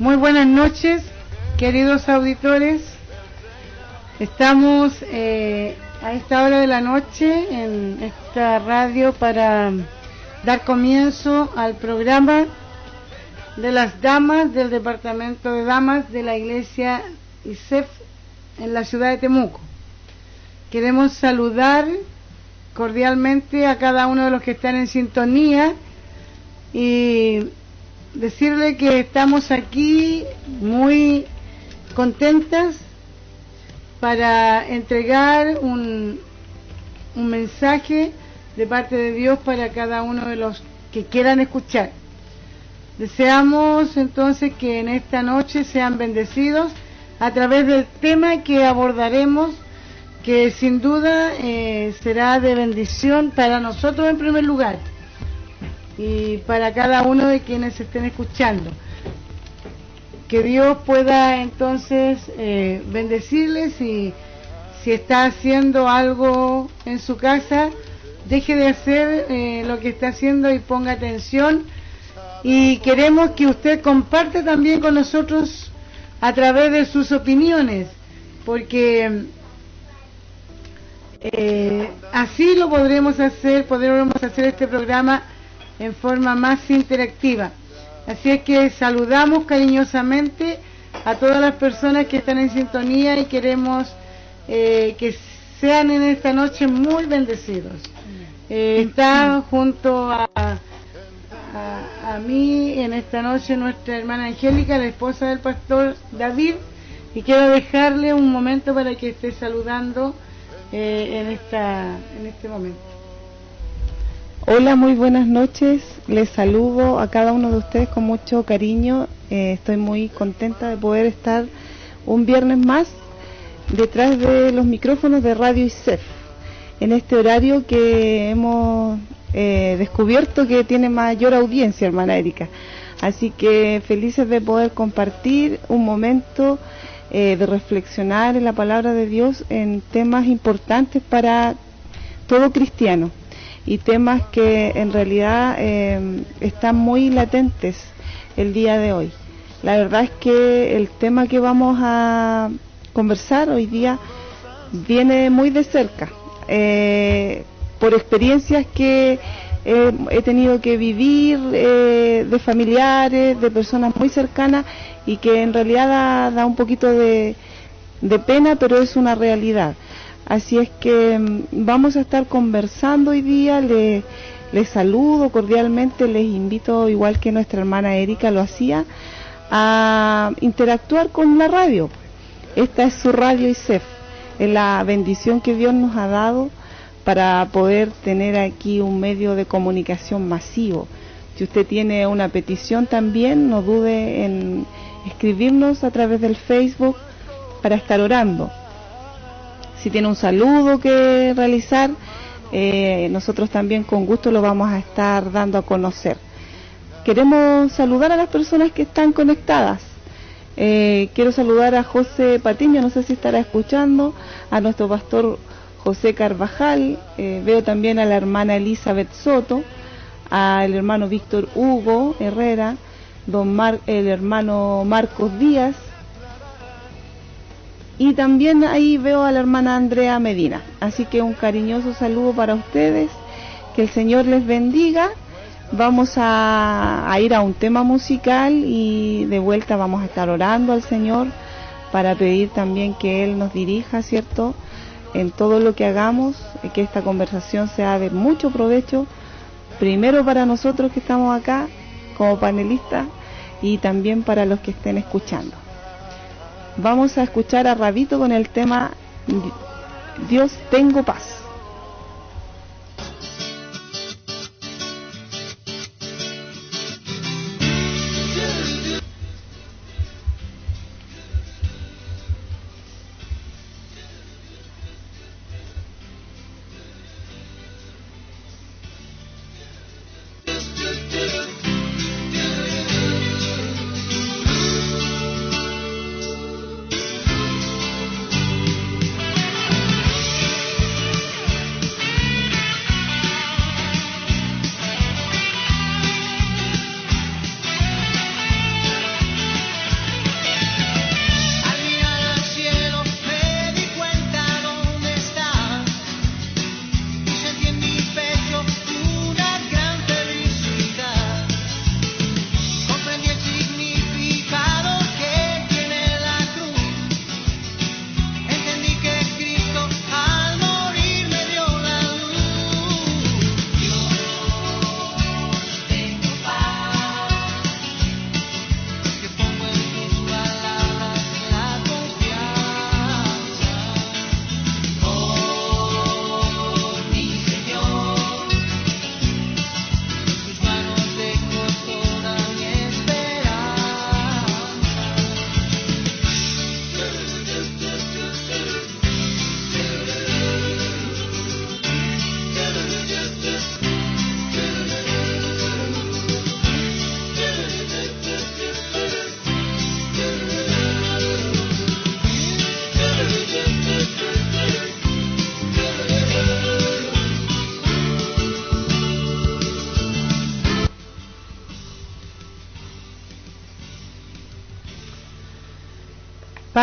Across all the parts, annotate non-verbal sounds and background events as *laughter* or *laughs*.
Muy buenas noches, queridos auditores. Estamos eh, a esta hora de la noche en esta radio para dar comienzo al programa de las damas del departamento de damas de la iglesia ISEF en la ciudad de Temuco. Queremos saludar cordialmente a cada uno de los que están en sintonía y decirle que estamos aquí muy contentas para entregar un, un mensaje de parte de Dios para cada uno de los que quieran escuchar. Deseamos entonces que en esta noche sean bendecidos a través del tema que abordaremos, que sin duda eh, será de bendición para nosotros en primer lugar y para cada uno de quienes estén escuchando. Que Dios pueda entonces eh, bendecirles y si está haciendo algo en su casa, deje de hacer eh, lo que está haciendo y ponga atención. Y queremos que usted comparte también con nosotros a través de sus opiniones, porque eh, así lo podremos hacer, podremos hacer este programa en forma más interactiva. Así es que saludamos cariñosamente a todas las personas que están en sintonía y queremos eh, que sean en esta noche muy bendecidos. Eh, está junto a, a, mí en esta noche nuestra hermana Angélica, la esposa del pastor David, y quiero dejarle un momento para que esté saludando eh, en, esta, en este momento. Hola, muy buenas noches. Les saludo a cada uno de ustedes con mucho cariño. Eh, estoy muy contenta de poder estar un viernes más detrás de los micrófonos de Radio ISEF en este horario que hemos eh, descubierto que tiene mayor audiencia, hermana Erika. Así que felices de poder compartir un momento eh, de reflexionar en la palabra de Dios en temas importantes para todo cristiano y temas que en realidad eh, están muy latentes el día de hoy. La verdad es que el tema que vamos a conversar hoy día viene muy de cerca, eh, por experiencias que eh, he tenido que vivir eh, de familiares, de personas muy cercanas y que en realidad da, da un poquito de, de pena, pero es una realidad. Así es que mm, vamos a estar conversando hoy día, les, les saludo cordialmente, les invito, igual que nuestra hermana Erika lo hacía, a interactuar con la radio. Esta es su radio ISEF, es la bendición que Dios nos ha dado para poder tener aquí un medio de comunicación masivo. Si usted tiene una petición también, no dude en escribirnos a través del Facebook para estar orando si tiene un saludo que realizar, eh, nosotros también con gusto lo vamos a estar dando a conocer. Queremos saludar a las personas que están conectadas. Eh, quiero saludar a José Patiño, no sé si estará escuchando, a nuestro pastor José Carvajal, eh, veo también a la hermana Elizabeth Soto, al hermano Víctor Hugo Herrera, don Mar el hermano Marcos Díaz, y también ahí veo a la hermana Andrea Medina. Así que un cariñoso saludo para ustedes, que el Señor les bendiga. Vamos a, ir a un tema musical y de vuelta vamos a estar orando al Señor para pedir también que Él nos dirija, ¿cierto? En todo lo que hagamos, que esta conversación sea de mucho provecho, primero para nosotros que estamos acá como panelistas y también para los que estén escuchando. Vamos a escuchar a Rabito con el tema Dios tengo paz.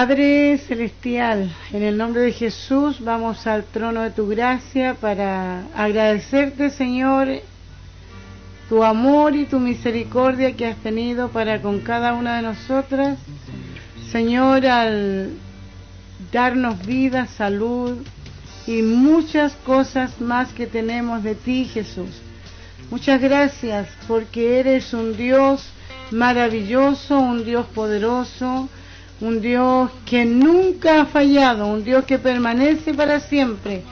Padre Celestial, en el nombre de Jesús vamos al trono de tu gracia para agradecerte, Señor, tu amor y tu misericordia que has tenido para con cada una de nosotras. Señor, al darnos vida, salud y muchas cosas más que tenemos de ti, Jesús. Muchas gracias porque eres un Dios maravilloso, un Dios poderoso, un Dios que nunca ha fallado, un Dios que permanece para siempre.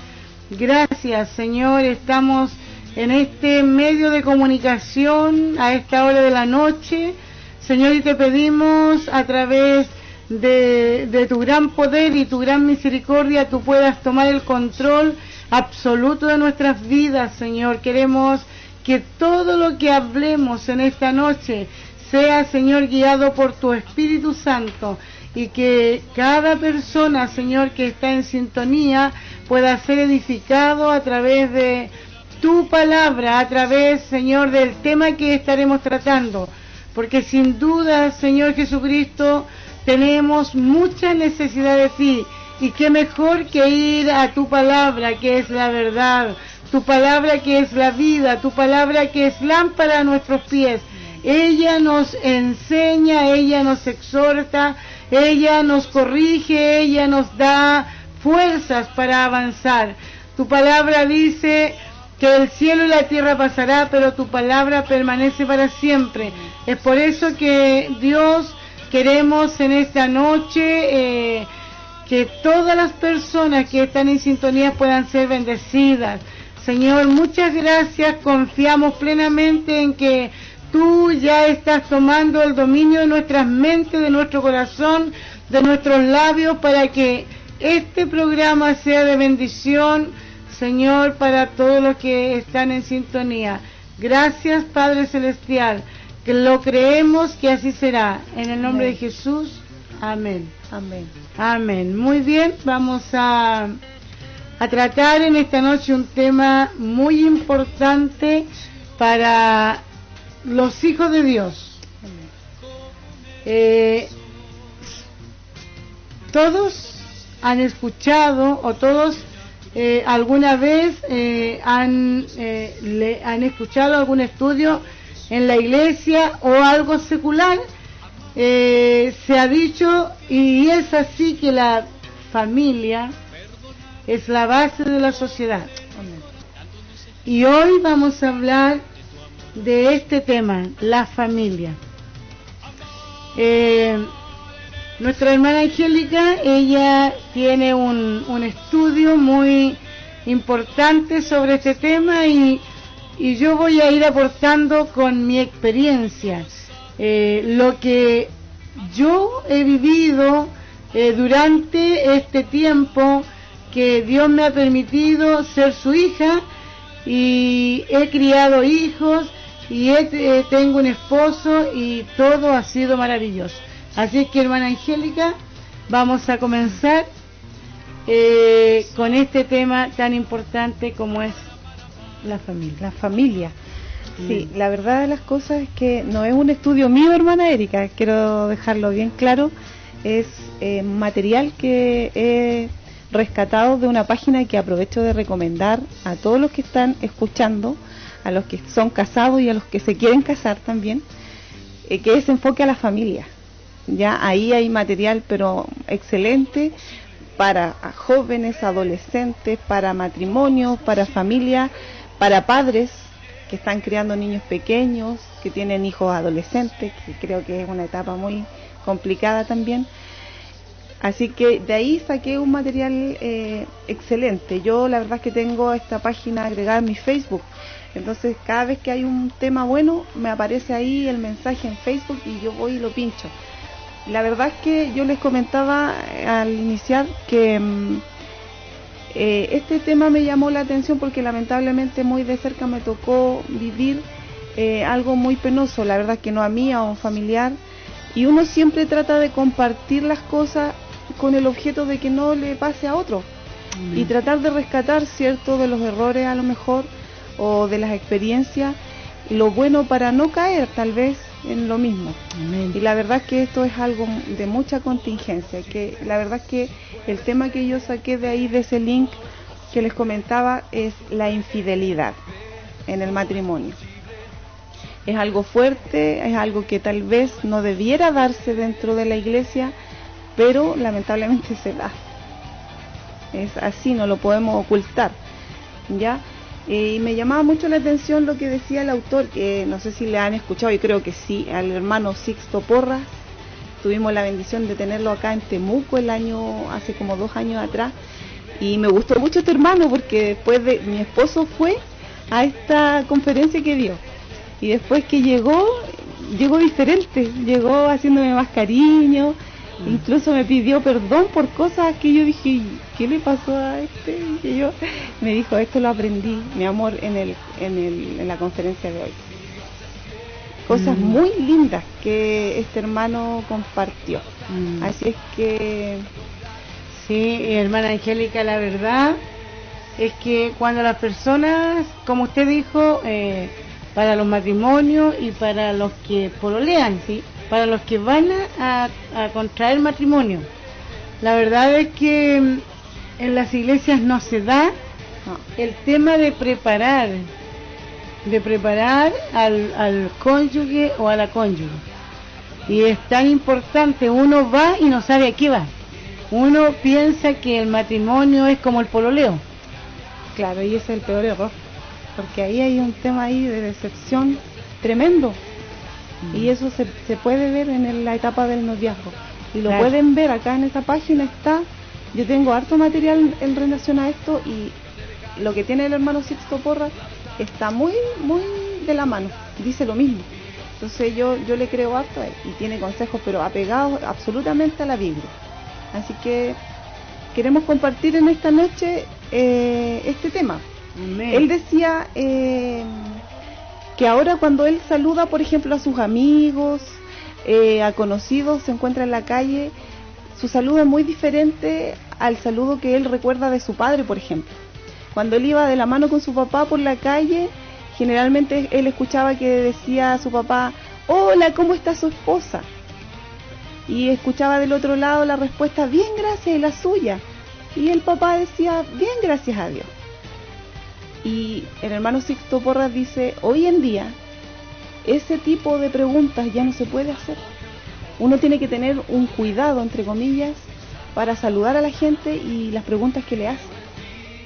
Gracias, Señor, estamos en este medio de comunicación a esta hora de la noche. Señor, y te pedimos a través de, tu gran poder y tu gran misericordia, tú puedas tomar el control absoluto de nuestras vidas, Señor. Queremos que todo lo que hablemos en esta noche sea, Señor, guiado por tu Espíritu Santo y que cada persona, Señor, que está en sintonía pueda ser edificado a través de tu palabra, a través, Señor, del tema que estaremos tratando. Porque sin duda, Señor Jesucristo, tenemos mucha necesidad de ti. Y qué mejor que ir a tu palabra, que es la verdad, tu palabra que es la vida, tu palabra que es lámpara a nuestros pies. Ella nos enseña, ella nos exhorta, ella nos corrige, ella nos da fuerzas para avanzar. Tu palabra dice que el cielo y la tierra pasará, pero tu palabra permanece para siempre. Es por eso que Dios queremos en esta noche eh, que todas las personas que están en sintonía puedan ser bendecidas. Señor, muchas gracias. Confiamos plenamente en que tú ya estás tomando el dominio de nuestras mentes, de nuestro corazón, de nuestros labios, para que este programa sea de bendición, Señor, para todos los que están en sintonía. Gracias, Padre Celestial, que lo creemos que así será. En el nombre de Jesús, amén. Amén. Amén. Muy bien, vamos a, a tratar en esta noche un tema muy importante para los hijos de Dios. Eh, todos han escuchado o todos eh, alguna vez eh, han, le, han escuchado algún estudio en la iglesia o algo secular. se ha dicho y es así que la familia es la base de la sociedad. Y hoy vamos a hablar de este tema, la familia. Eh, nuestra hermana Angélica, ella tiene un, un, estudio muy importante sobre este tema y, y, yo voy a ir aportando con mi experiencia eh, lo que yo he vivido eh, durante este tiempo que Dios me ha permitido ser su hija y he criado hijos y eh, tengo un esposo y todo ha sido maravilloso. Así que hermana Angélica, vamos a comenzar eh, con este tema tan importante como es la familia. La familia. Sí, la verdad de las cosas es que no es un estudio mío, hermana Erika, quiero dejarlo bien claro, es eh, material que he rescatado de una página que aprovecho de recomendar a todos los que están escuchando, a los que son casados y a los que se quieren casar también, eh, que es enfoque a la familia. Ya ahí hay material, pero excelente para jóvenes, adolescentes, para matrimonios, para familias, para padres que están criando niños pequeños, que tienen hijos adolescentes, que creo que es una etapa muy complicada también. Así que de ahí saqué un material eh, excelente. Yo la verdad es que tengo esta página agregada en mi Facebook entonces, cada vez que hay un tema bueno, me aparece ahí el mensaje en Facebook y yo voy y lo pincho. La verdad es que yo les comentaba eh, al iniciar que mm, eh, este tema me llamó la atención porque lamentablemente muy de cerca me tocó vivir eh, algo muy penoso, la verdad es que no a mí, a un familiar, y uno siempre trata de compartir las cosas con el objeto de que no le pase a otro y tratar de rescatar cierto de los errores a lo mejor o de las experiencias, lo bueno para no caer tal vez en lo mismo. Y la verdad que esto es algo de mucha contingencia, que la verdad que el tema que yo saqué de ahí, de ese link que les comentaba, es la infidelidad en el matrimonio. Es algo fuerte, es algo que tal vez no debiera darse dentro de la iglesia, pero lamentablemente *laughs* se da. Es así, no lo podemos ocultar. ¿Ya? Y me llamaba mucho la atención lo que decía el autor, que no sé si le han escuchado, y creo que sí, al hermano Sixto Porras. Tuvimos la bendición de tenerlo acá en Temuco el año, hace como dos años atrás. Y me gustó mucho este hermano porque después de mi esposo fue a esta conferencia que dio. Y después que llegó, llegó diferente, llegó haciéndome más cariño, Incluso me pidió perdón por cosas que yo dije, ¿qué le pasó a este? Y yo me dijo, esto lo aprendí, mi amor, en, el, en, el, en la conferencia de hoy. Cosas mm. muy lindas que este hermano compartió. Mm. Así es que... Sí, hermana Angélica, la verdad es que cuando las personas, como usted dijo, eh, para los matrimonios y para los que pololean, ¿sí? Para los que van a, contraer matrimonio. La verdad es que mm, en las iglesias no se da el tema de preparar, de preparar al, al cónyuge o a la cónyuge. Y es tan importante, uno va y no sabe a qué va. Uno piensa que el matrimonio es como el pololeo. Claro, y ese es el peor error, porque ahí hay un tema ahí de decepción tremendo. Y eso se, se puede ver en la etapa del noviazgo. Y lo pueden ver acá en esa página está. Yo tengo harto material en relación a esto y lo que tiene el hermano Sixto Porra está muy, muy de la mano. Dice lo mismo. Entonces yo, yo le creo harto y tiene consejos, pero apegados absolutamente a la Biblia. Así que queremos compartir en esta noche eh, este tema. Él decía eh, que ahora cuando él saluda, por ejemplo, a sus amigos, eh, a conocidos, se encuentra en la calle, su saludo es muy diferente al saludo que él recuerda de su padre, por ejemplo. Cuando él iba de la mano con su papá por la calle, generalmente él escuchaba que decía a su papá, hola, ¿cómo está su esposa? Y escuchaba del otro lado la respuesta, bien, gracias, y la suya. Y el papá decía, bien, gracias a Dios. Y el hermano Sixto Porras dice, hoy en día ese tipo de preguntas ya no se puede hacer. Uno tiene que tener un cuidado, entre comillas, para saludar a la gente y las preguntas que le hace.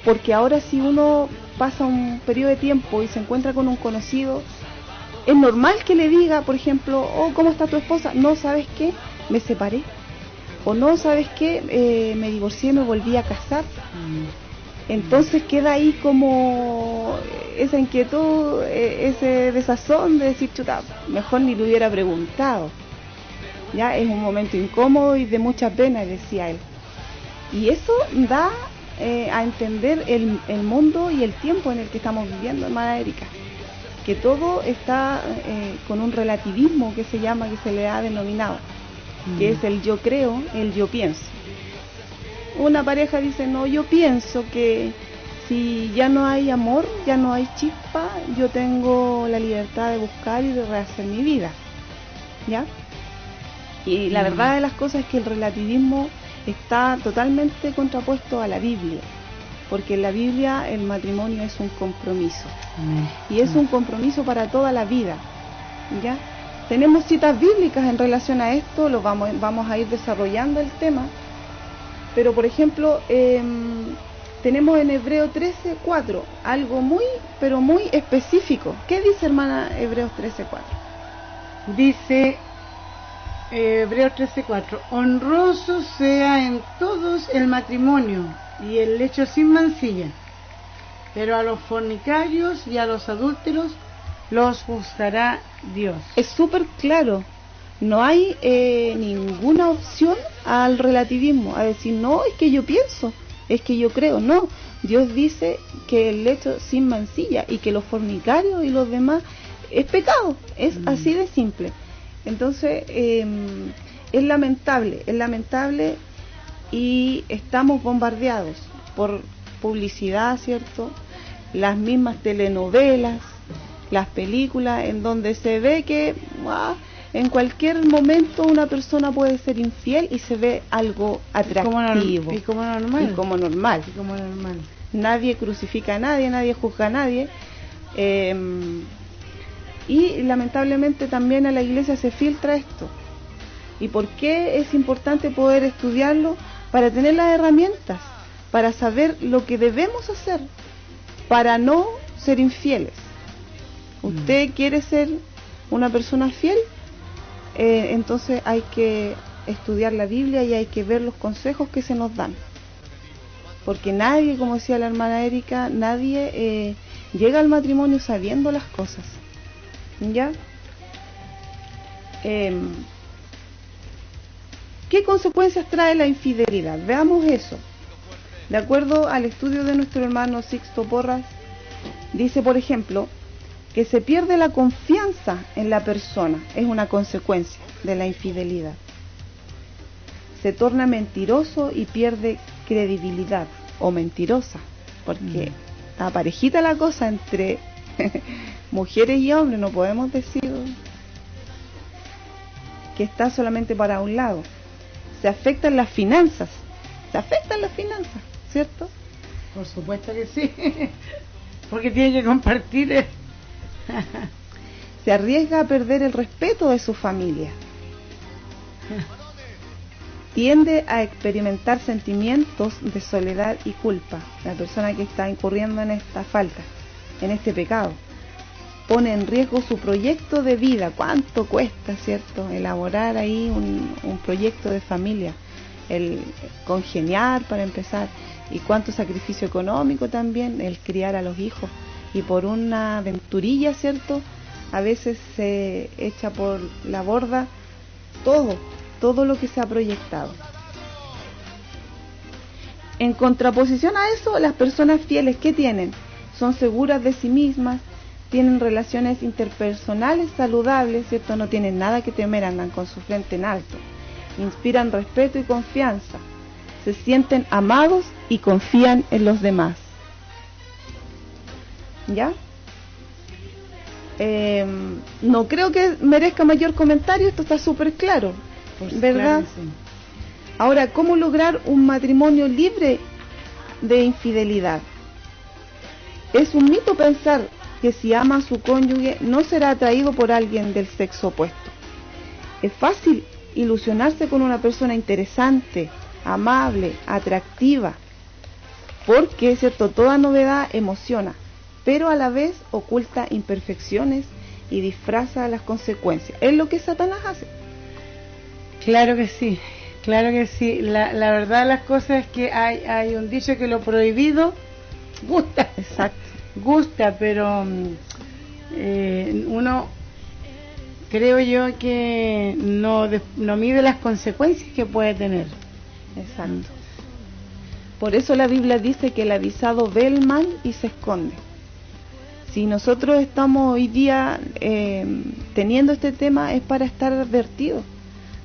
Porque ahora si uno pasa un periodo de tiempo y se encuentra con un conocido, es normal que le diga, por ejemplo, oh, ¿cómo está tu esposa? No, ¿sabes qué? Me separé. O no, ¿sabes qué? Eh, me divorcié, me volví a casar. Entonces queda ahí como esa inquietud, e, ese desazón de decir, chuta, mejor ni lo hubiera preguntado. Ya es un momento incómodo y de mucha pena, decía él. Y eso da eh, a entender el, mundo y el tiempo en el que estamos viviendo, hermana Erika. Que todo está eh, con un relativismo que se llama, que se le ha denominado, que mm. es el yo creo, el yo pienso una pareja dice, no, yo pienso que si ya no hay amor, ya no hay chispa, yo tengo la libertad de buscar y de rehacer mi vida. ¿Ya? Y la verdad de las cosas es que el relativismo está totalmente contrapuesto a la Biblia, porque en la Biblia el matrimonio es un compromiso. Y es un compromiso para toda la vida. ¿Ya? Tenemos citas bíblicas en relación a esto, lo vamos, vamos a ir desarrollando el tema pero, por ejemplo, em, tenemos en Hebreo 13, 4, algo muy, pero muy específico. ¿Qué dice, hermana, Hebreos 13, 4? Dice eh, Hebreos 13, 4, honroso sea en todos el matrimonio y el lecho sin mancilla, pero a los fornicarios y a los adúlteros los juzgará Dios. Es súper claro no hay eh, ninguna opción al relativismo, a decir, no, es que yo pienso, es que yo creo, no. Dios dice que el lecho sin mancilla y que los fornicarios y los demás es pecado, es mm. así de simple. Entonces, em, es lamentable, es lamentable y estamos bombardeados por publicidad, ¿cierto? Las mismas telenovelas, las películas en donde se ve que en cualquier momento una persona puede ser infiel y se ve algo atractivo. Y como normal. Y como normal. Y como normal. Nadie crucifica a nadie, nadie juzga a nadie. Em, y lamentablemente también a la iglesia se filtra esto. ¿Y por qué es importante poder estudiarlo? Para tener las herramientas, para saber lo que debemos hacer, para no ser infieles. Mm. ¿Usted quiere ser una persona fiel? Eh, entonces hay que estudiar la Biblia y hay que ver los consejos que se nos dan. Porque nadie, como decía la hermana Erika, nadie eh, llega al matrimonio sabiendo las cosas. ¿Ya? Em, ¿Qué consecuencias trae la infidelidad? Veamos eso. De acuerdo al estudio de nuestro hermano Sixto Porras, dice, por ejemplo, que se pierde la confianza en la persona, es una consecuencia de la infidelidad. Se torna mentiroso y pierde credibilidad o mentirosa, porque mm. está parejita la cosa entre *laughs* mujeres y hombres, no podemos decir que está solamente para un lado. Se afectan las finanzas, se afectan las finanzas, ¿cierto? Por supuesto que sí, *laughs* porque tiene que compartir *laughs* se arriesga a perder el respeto de su familia. Tiende a experimentar sentimientos de soledad y culpa. La persona que está incurriendo en esta falta, en este pecado, pone en riesgo su proyecto de vida. ¿Cuánto cuesta, cierto? Elaborar ahí un, un proyecto de familia, el congeniar para empezar, y cuánto sacrificio económico también, el criar a los hijos y por una aventurilla, ¿cierto? A veces se echa por la borda todo, todo lo que se ha proyectado. En contraposición a eso, las personas fieles, ¿qué tienen? Son seguras de sí mismas, tienen relaciones interpersonales saludables, ¿cierto? No tienen nada que temer, andan con su frente en alto. Inspiran respeto y confianza. Se sienten amados y confían en los demás. ¿Ya? Em, no creo que merezca mayor comentario, esto está súper claro, ¿verdad? Ahora, ¿cómo lograr un matrimonio libre de infidelidad? Es un mito pensar que si ama a su cónyuge no será atraído por alguien del sexo opuesto. Es fácil ilusionarse con una persona interesante, amable, atractiva, porque, ¿cierto? Toda novedad emociona pero a la vez oculta imperfecciones y disfraza las consecuencias. Es lo que Satanás hace. Claro que sí, claro que sí. La, la verdad de las cosas es que hay, hay un dicho que lo prohibido gusta. Exacto. Gusta, pero mm, eh, uno creo yo que no, no mide las consecuencias que puede tener. Exacto. Por eso la Biblia dice que el avisado ve el mal y se esconde. Si nosotros estamos hoy día eh, teniendo este tema es para estar advertidos.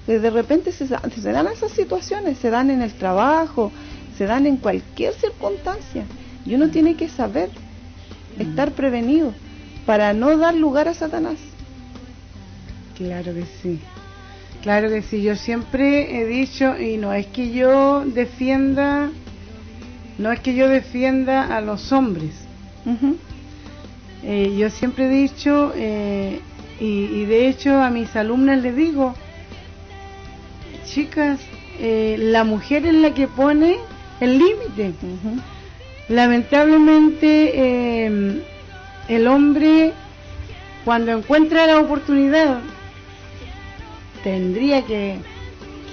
De repente se, se, dan esas situaciones, se dan en el trabajo, se dan en cualquier circunstancia. Y uno tiene que saber, estar prevenido, para no dar lugar a Satanás. Claro que sí. Claro que sí. Yo siempre he dicho, y no es que yo defienda, no es que yo defienda a los hombres. Eh, yo siempre he dicho, eh, y, de hecho a mis alumnas les digo, chicas, eh, la mujer es la que pone el límite. Lamentablemente, el hombre, cuando encuentra la oportunidad, tendría que,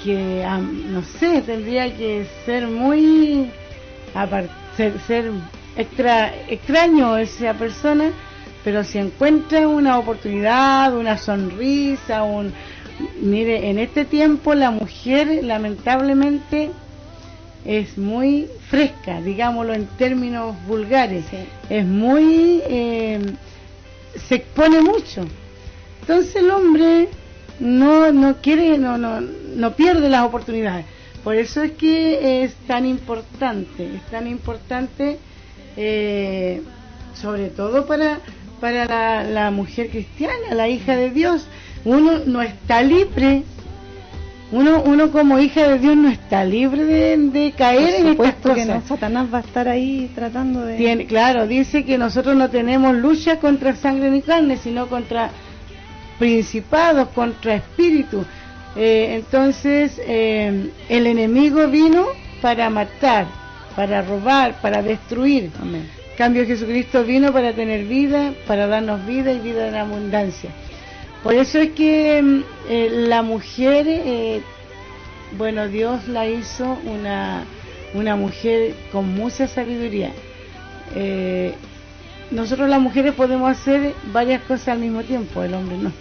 que no sé, tendría que ser muy, ser, ser extra, extraño esa persona, pero si encuentra una oportunidad, una sonrisa, un... Mire, en este tiempo la mujer lamentablemente es muy fresca, digámoslo en términos vulgares, es muy... Eh, se expone mucho. Entonces el hombre no, no quiere, no, no, no pierde las oportunidades. Por eso es que es tan importante, es tan importante eh, sobre todo para, para la, la mujer cristiana, la hija de Dios. Uno no está libre uno, uno como hija de Dios no está libre de, caer en estas cosas. que no, Satanás va a estar ahí tratando de... Tiene, claro, dice que nosotros no tenemos lucha contra sangre ni carne, sino contra principados, contra espíritus. Eh, entonces, eh, el enemigo vino para matar, para robar, para destruir. Amén. cambio, Jesucristo vino para tener vida, para darnos vida y vida en abundancia. Por eso es que mm, eh, la mujer, eh, bueno, Dios la hizo una, una mujer con mucha sabiduría. Eh, nosotros las mujeres podemos hacer varias cosas al mismo tiempo, el hombre no.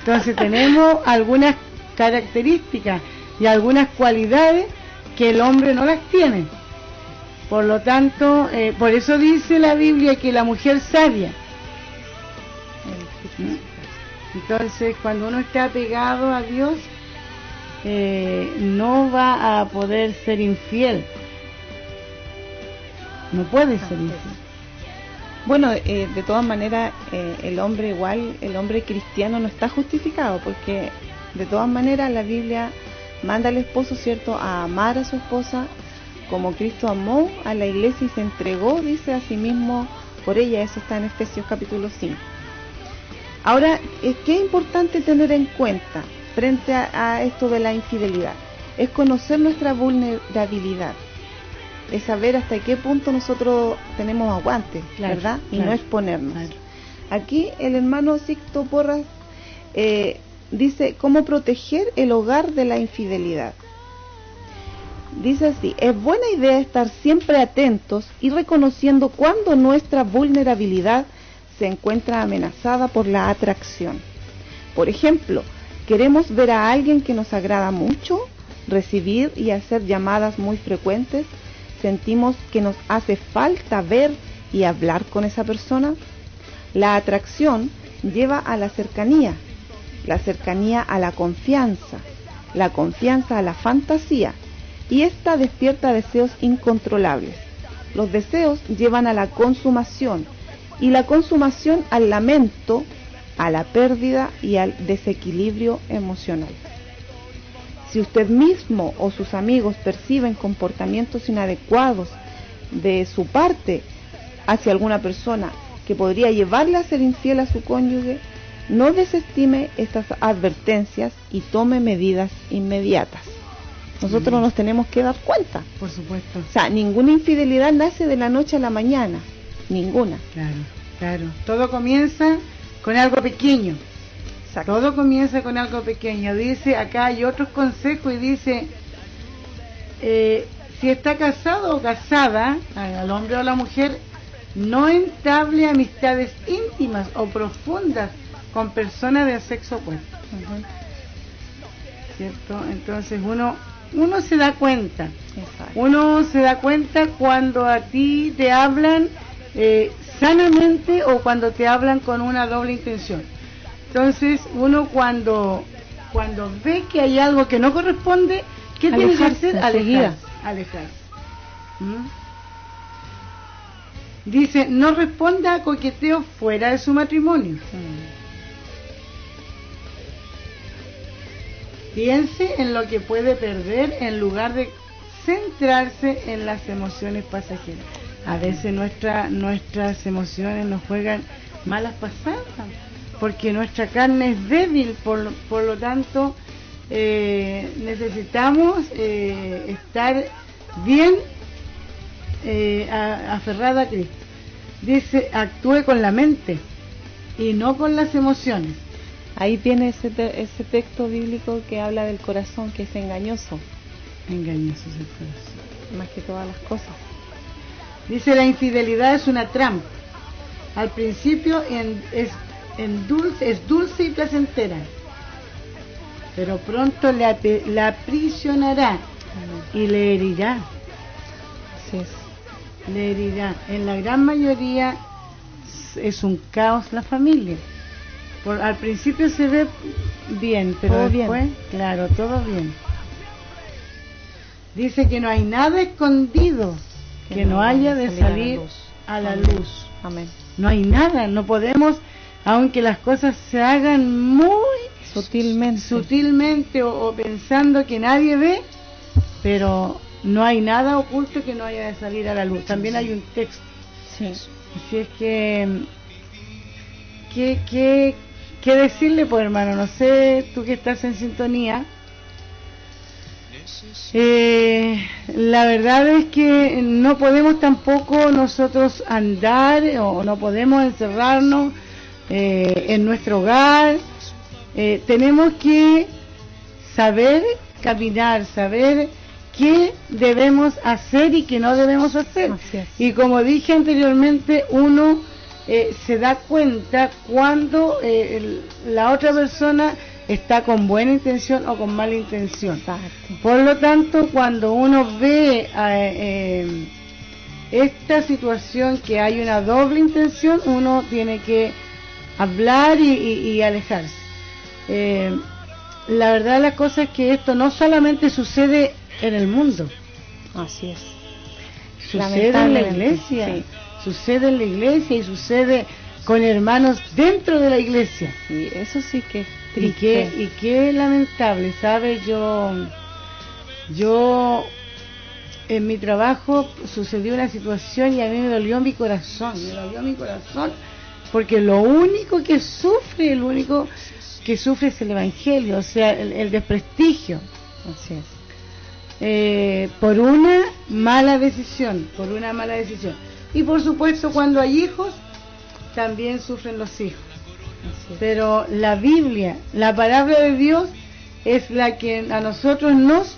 Entonces tenemos *laughs* algunas características y algunas cualidades que el hombre no las tiene. Por lo tanto, por eso dice la Biblia que la mujer sabia entonces, cuando uno está apegado a Dios, eh, no va a poder ser infiel. No puede ser infiel. Bueno, eh, de todas maneras, eh, el hombre igual, el hombre cristiano no está justificado, porque de todas maneras la Biblia manda al esposo, ¿cierto?, a amar a su esposa como Cristo amó a la iglesia y se entregó, dice a sí mismo por ella. Eso está en Efesios capítulo 5. Ahora, ¿qué es importante tener en cuenta frente a, esto de la infidelidad? Es conocer nuestra vulnerabilidad, es saber hasta qué punto nosotros tenemos aguante, ¿verdad? Y no exponernos. Aquí el hermano Sixto Porras eh, dice cómo proteger el hogar de la infidelidad. Dice así, es buena idea estar siempre atentos y reconociendo cuando nuestra vulnerabilidad se encuentra amenazada por la atracción. Por ejemplo, queremos ver a alguien que nos agrada mucho, recibir y hacer llamadas muy frecuentes, sentimos que nos hace falta ver y hablar con esa persona. La atracción lleva a la cercanía, la cercanía a la confianza, la confianza a la fantasía y esta despierta deseos incontrolables. Los deseos llevan a la consumación, y la consumación al lamento, a la pérdida y al desequilibrio emocional. Si usted mismo o sus amigos perciben comportamientos inadecuados de su parte hacia alguna persona que podría llevarle a ser infiel a su cónyuge, no desestime estas advertencias y tome medidas inmediatas. Nosotros nos tenemos que dar cuenta. Por supuesto. O sea, ninguna infidelidad nace de la noche a la mañana. Ninguna. Claro, claro. Todo comienza con algo pequeño. Todo comienza con algo pequeño. Dice, acá hay otros consejos y dice, eh, si está casado o casada, al hombre o a la mujer, no entable amistades íntimas o profundas con personas de sexo opuesto. ¿Cierto? Entonces uno uno se da cuenta. Uno se da cuenta cuando a ti te hablan eh, sanamente o cuando te hablan con una doble intención. Entonces, uno cuando, cuando ve que hay algo que no corresponde, ¿qué tiene que hacer? Alejarse. alejarse. ¿Mm? Dice, no responda a coqueteo fuera de su matrimonio. Piense en lo que puede perder en lugar de centrarse en las emociones pasajeras a veces nuestra, nuestras emociones nos juegan malas pasadas, porque nuestra carne es débil, por, por lo tanto eh, necesitamos eh, estar bien eh, aferrada a Cristo. Dice, actúe con la mente y no con las emociones. Ahí tiene ese, ese texto bíblico que habla del corazón, que es engañoso. Engañoso es el corazón. Más que todas las cosas. Dice la infidelidad es una trampa. Al principio es, en dulce, es dulce y placentera, pero pronto la, la aprisionará y le herirá. Le herirá. En la gran mayoría es un caos la familia. Por, al principio se ve bien, pero después, claro, todo bien. Dice que no hay nada escondido que, no haya de salir a la luz. Amén. no hay nada, no podemos, aunque las cosas se hagan muy sutilmente, sutilmente o, pensando que nadie ve, pero no hay nada oculto que no haya de salir a la luz. También hay un texto. Sí. Así es que, ¿qué, qué, qué decirle, pues hermano? No sé, tú que estás en sintonía. Eh, la verdad es que no podemos tampoco nosotros andar o no podemos encerrarnos eh, en nuestro hogar. Eh, tenemos que saber caminar, saber qué debemos hacer y qué no debemos hacer. Y como dije anteriormente, uno se da cuenta cuando la otra persona está con buena intención o con mala intención. Por lo tanto, cuando uno ve eh, esta situación que hay una doble intención, uno tiene que hablar y, alejarse. Eh, la verdad la cosa es que esto no solamente sucede en el mundo. Así es. Sucede en la iglesia. Sucede en la iglesia y sucede con hermanos dentro de la iglesia. Y eso sí que y qué, y qué lamentable, ¿sabes? Yo, yo en mi trabajo sucedió una situación y a mí me dolió mi corazón, me dolió mi corazón, porque lo único que sufre, el único que sufre es el Evangelio, o sea, el, desprestigio. Así es. Eh, por una mala decisión, por una mala decisión. Y por supuesto, cuando hay hijos, también sufren los hijos. Pero la Biblia, la palabra de Dios, es la que a nosotros nos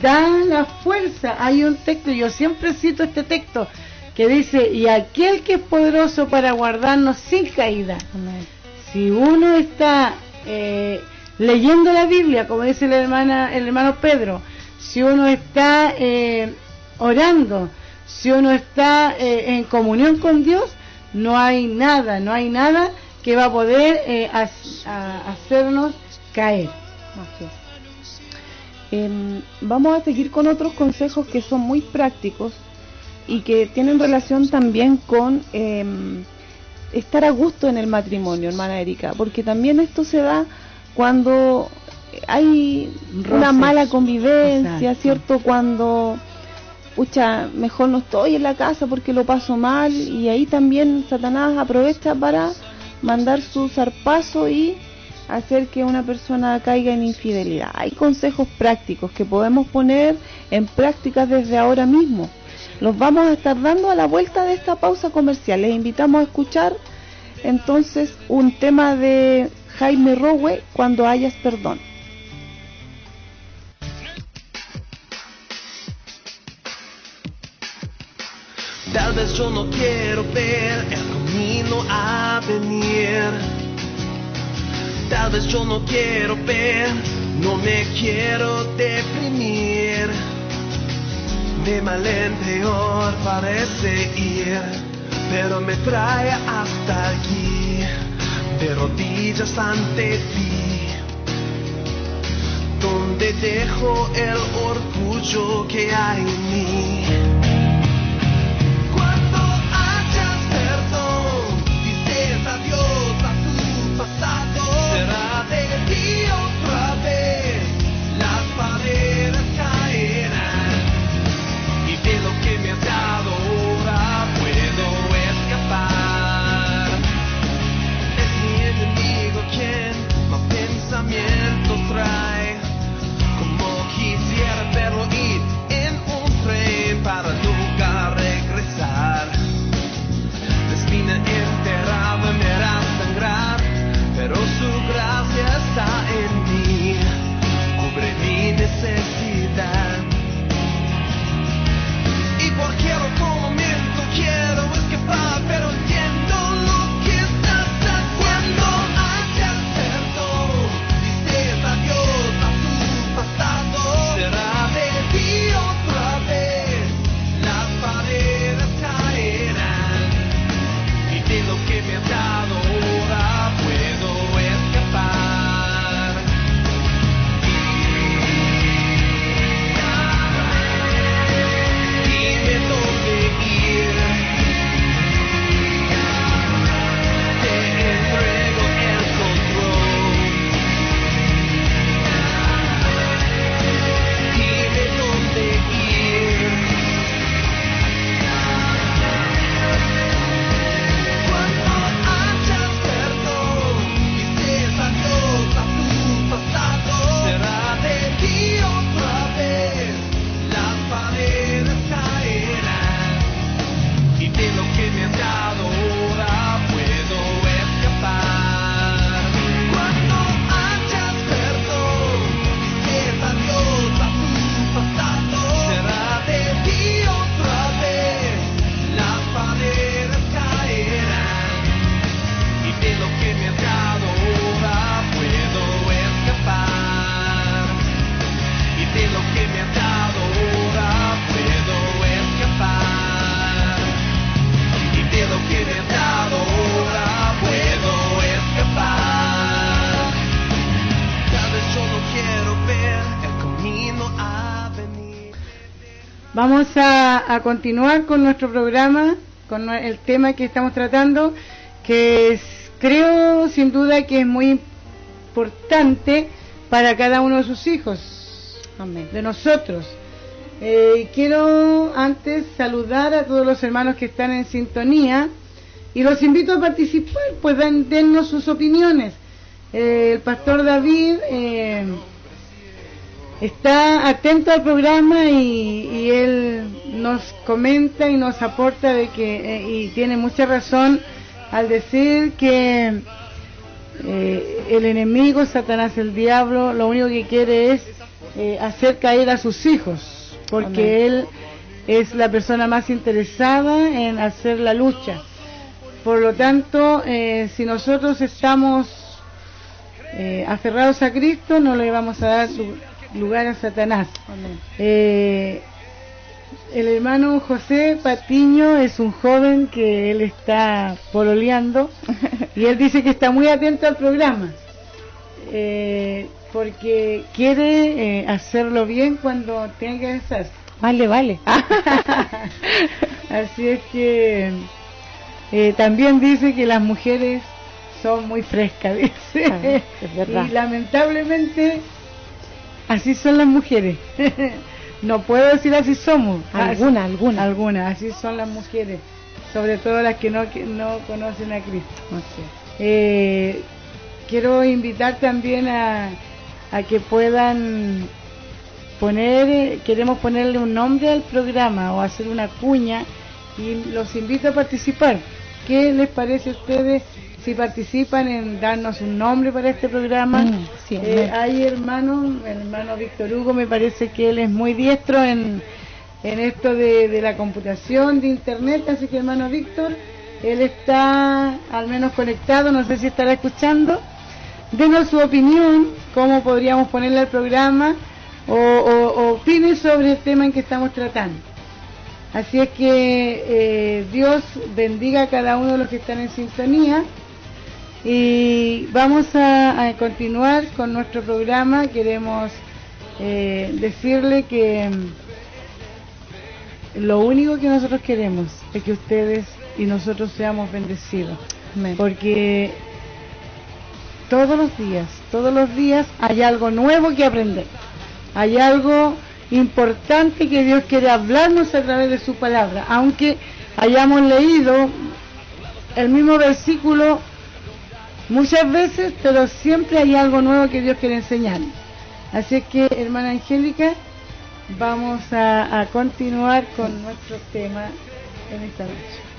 da la fuerza. Hay un texto, yo siempre cito este texto, que dice, y aquel que es poderoso para guardarnos sin caída. Si uno está eh, leyendo la Biblia, como dice la hermana, el hermano Pedro, si uno está eh, orando, si uno está eh, en comunión con Dios, no hay nada, no hay nada que va a poder eh, hacernos caer. Em, vamos a seguir con otros consejos que son muy prácticos y que tienen relación también con em, estar a gusto en el matrimonio, hermana Erika, porque también esto se da cuando hay una mala convivencia, ¿cierto? Cuando, pucha, mejor no estoy en la casa porque lo paso mal y ahí también Satanás aprovecha para mandar su zarpazo y hacer que una persona caiga en infidelidad. Hay consejos prácticos que podemos poner en práctica desde ahora mismo. Los vamos a estar dando a la vuelta de esta pausa comercial. Les invitamos a escuchar entonces un tema de Jaime Rowe, Cuando hayas perdón. Tal vez yo no quiero ver camino a venir. Tal vez yo no quiero ver, no me quiero deprimir. De mal en peor parece ir, pero me trae hasta aquí, de rodillas ante ti. Donde dejo el orgullo que hay en mí Vamos a, a continuar con nuestro programa, con el tema que estamos tratando, que es- creo sin duda que es muy importante para cada uno de sus hijos, Amén. de nosotros. Eh, quiero antes saludar a todos los hermanos que están en sintonía y los invito a participar, pues dan, dennos sus opiniones. Eh, el pastor David eh, está atento al programa y, y él nos comenta y nos aporta de que, eh, y tiene mucha razón al decir que eh, el enemigo, Satanás, el diablo, lo único que quiere es eh, hacer caer a sus hijos, porque él es la persona más interesada en hacer la lucha. Por lo tanto, eh, si nosotros estamos eh, aferrados a Cristo, no le vamos a dar lu- lugar a Satanás. Eh, el hermano José Patiño es un joven que él está pololeando *laughs* y él dice que está muy atento al programa eh, porque quiere eh, hacerlo bien cuando tenga que hacerse. Vale, vale. *laughs* Así es que eh, también dice que las mujeres son muy frescas, dice. Ah, es verdad. Y lamentablemente así son las mujeres. *laughs* no puedo decir así somos. Alguna, Así- alguna. Algunas, así son las mujeres. Sobre todo las que no, que no conocen a Cristo. Eh, quiero invitar también a, a que puedan poner, queremos ponerle un nombre al programa o hacer una cuña y los invito a participar. ¿Qué les parece a ustedes si participan en darnos un nombre para este programa? Mm, sí, Eh, hay hermanos, el hermano Víctor Hugo me parece que él es muy diestro en, en esto de, de la computación, de internet, así que hermano Víctor, él está al menos conectado, no sé si estará escuchando. Denos su opinión, cómo podríamos ponerle al programa o, o, o opine sobre el tema en que estamos tratando. Así es que eh, Dios bendiga a cada uno de los que están en sintonía y vamos a, a continuar con nuestro programa. Queremos eh, decirle que mm, lo único que nosotros queremos es que ustedes y nosotros seamos bendecidos. Amén. Porque todos los días, todos los días hay algo nuevo que aprender. Hay algo importante que Dios quiere hablarnos a través de su palabra. Aunque hayamos leído el mismo versículo muchas veces, pero siempre hay algo nuevo que Dios quiere enseñar. Así es que, hermana Angélica, vamos a, continuar con nuestro tema en esta noche.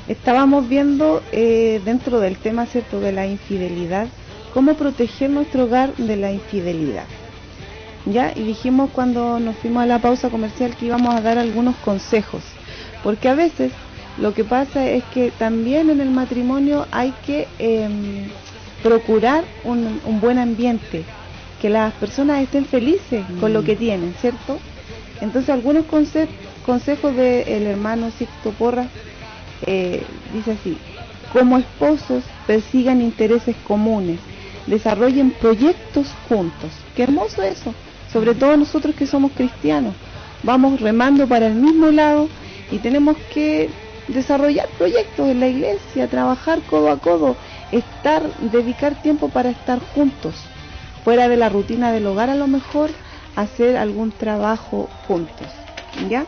Estábamos viendo eh, dentro del tema, ¿cierto?, de la infidelidad, cómo proteger nuestro hogar de la infidelidad. ¿Ya? Y dijimos cuando nos fuimos a la pausa comercial que íbamos a dar algunos consejos, porque a veces lo que pasa es que también en el matrimonio hay que em, procurar un, un buen ambiente, que las personas estén felices con lo que tienen, ¿cierto? Entonces algunos conse- consejos del hermano Sixto Porras eh, dice así, como esposos persigan intereses comunes, desarrollen proyectos juntos. Qué hermoso eso, sobre todo nosotros que somos cristianos, vamos remando para el mismo lado y tenemos que desarrollar proyectos en la iglesia, trabajar codo a codo, estar, dedicar tiempo para estar juntos, fuera de la rutina del hogar a lo mejor, hacer algún trabajo juntos, ¿ya?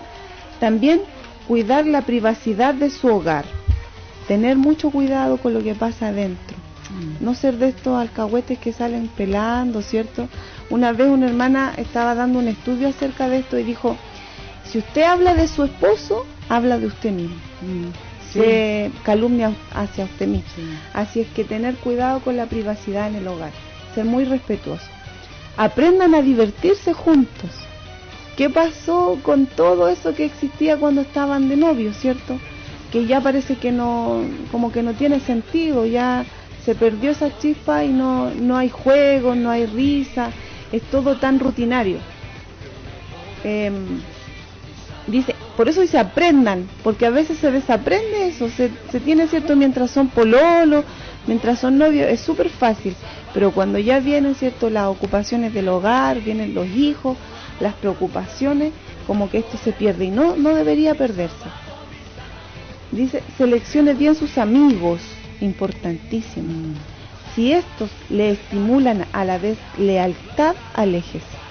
También cuidar la privacidad de su hogar, tener mucho cuidado con lo que pasa adentro, no ser de estos alcahuetes que salen pelando, ¿cierto? Una vez una hermana estaba dando un estudio acerca de esto y dijo, si usted habla de su esposo, habla de usted mismo, se calumnia hacia usted mismo. Así es que tener cuidado con la privacidad en el hogar, ser muy respetuoso. Aprendan a divertirse juntos. ¿Qué pasó con todo eso que existía cuando estaban de novios, cierto? Que ya parece que no, como que no tiene sentido, ya se perdió esa chispa y no, no hay juego, no hay risa, es todo tan rutinario. Em, dice, por eso dice aprendan, porque a veces se desaprende eso, se, tiene cierto mientras son pololo, mientras son novios, es súper fácil, pero cuando ya vienen cierto las ocupaciones del hogar, vienen los hijos, las preocupaciones, como que esto se pierde y no, no debería perderse. Dice, seleccione bien sus amigos, importantísimo. Si estos le estimulan a la vez lealtad, aléjese.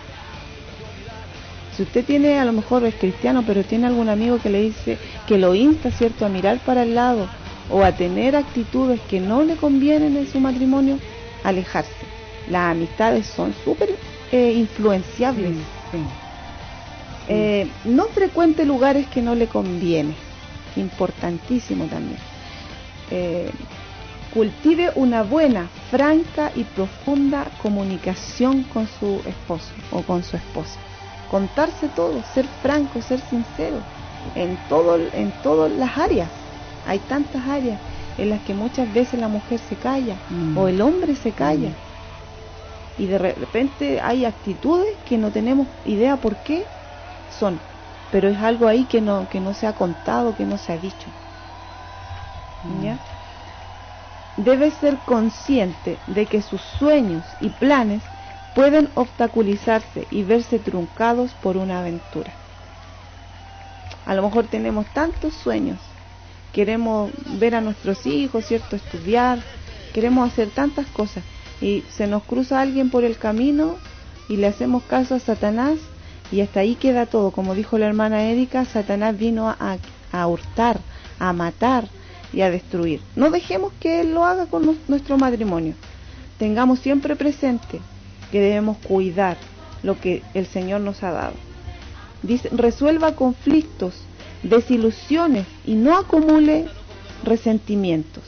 Si usted tiene, a lo mejor es cristiano, pero tiene algún amigo que le dice, que lo insta, ¿cierto?, a mirar para el lado o a tener actitudes que no le convienen en su matrimonio, alejarse. Las amistades son súper eh, influenciables. Sí. Eh, no frecuente lugares que no le conviene. Importantísimo también. Eh, cultive una buena, franca y profunda comunicación con su esposo o con su esposa. Contarse todo, ser franco, ser sincero en todo, en todas las áreas. Hay tantas áreas en las que muchas veces la mujer se calla Mm. o el hombre se calla. Y de repente hay actitudes que no tenemos idea por qué son, pero es algo ahí que no, que no se ha contado, que no se ha dicho. ¿Ya? Debe ser consciente de que sus sueños y planes pueden obstaculizarse y verse truncados por una aventura. A lo mejor tenemos tantos sueños, queremos ver a nuestros hijos, ¿cierto? Estudiar, queremos hacer tantas cosas y se nos cruza alguien por el camino y le hacemos caso a Satanás y hasta ahí queda todo. Como dijo la hermana Erika, Satanás vino a, a hurtar, a matar y a destruir. No dejemos que él lo haga con nu- nuestro matrimonio. Tengamos siempre presente que debemos cuidar lo que el Señor nos ha dado. Dice, resuelva conflictos, desilusiones y no acumule resentimientos.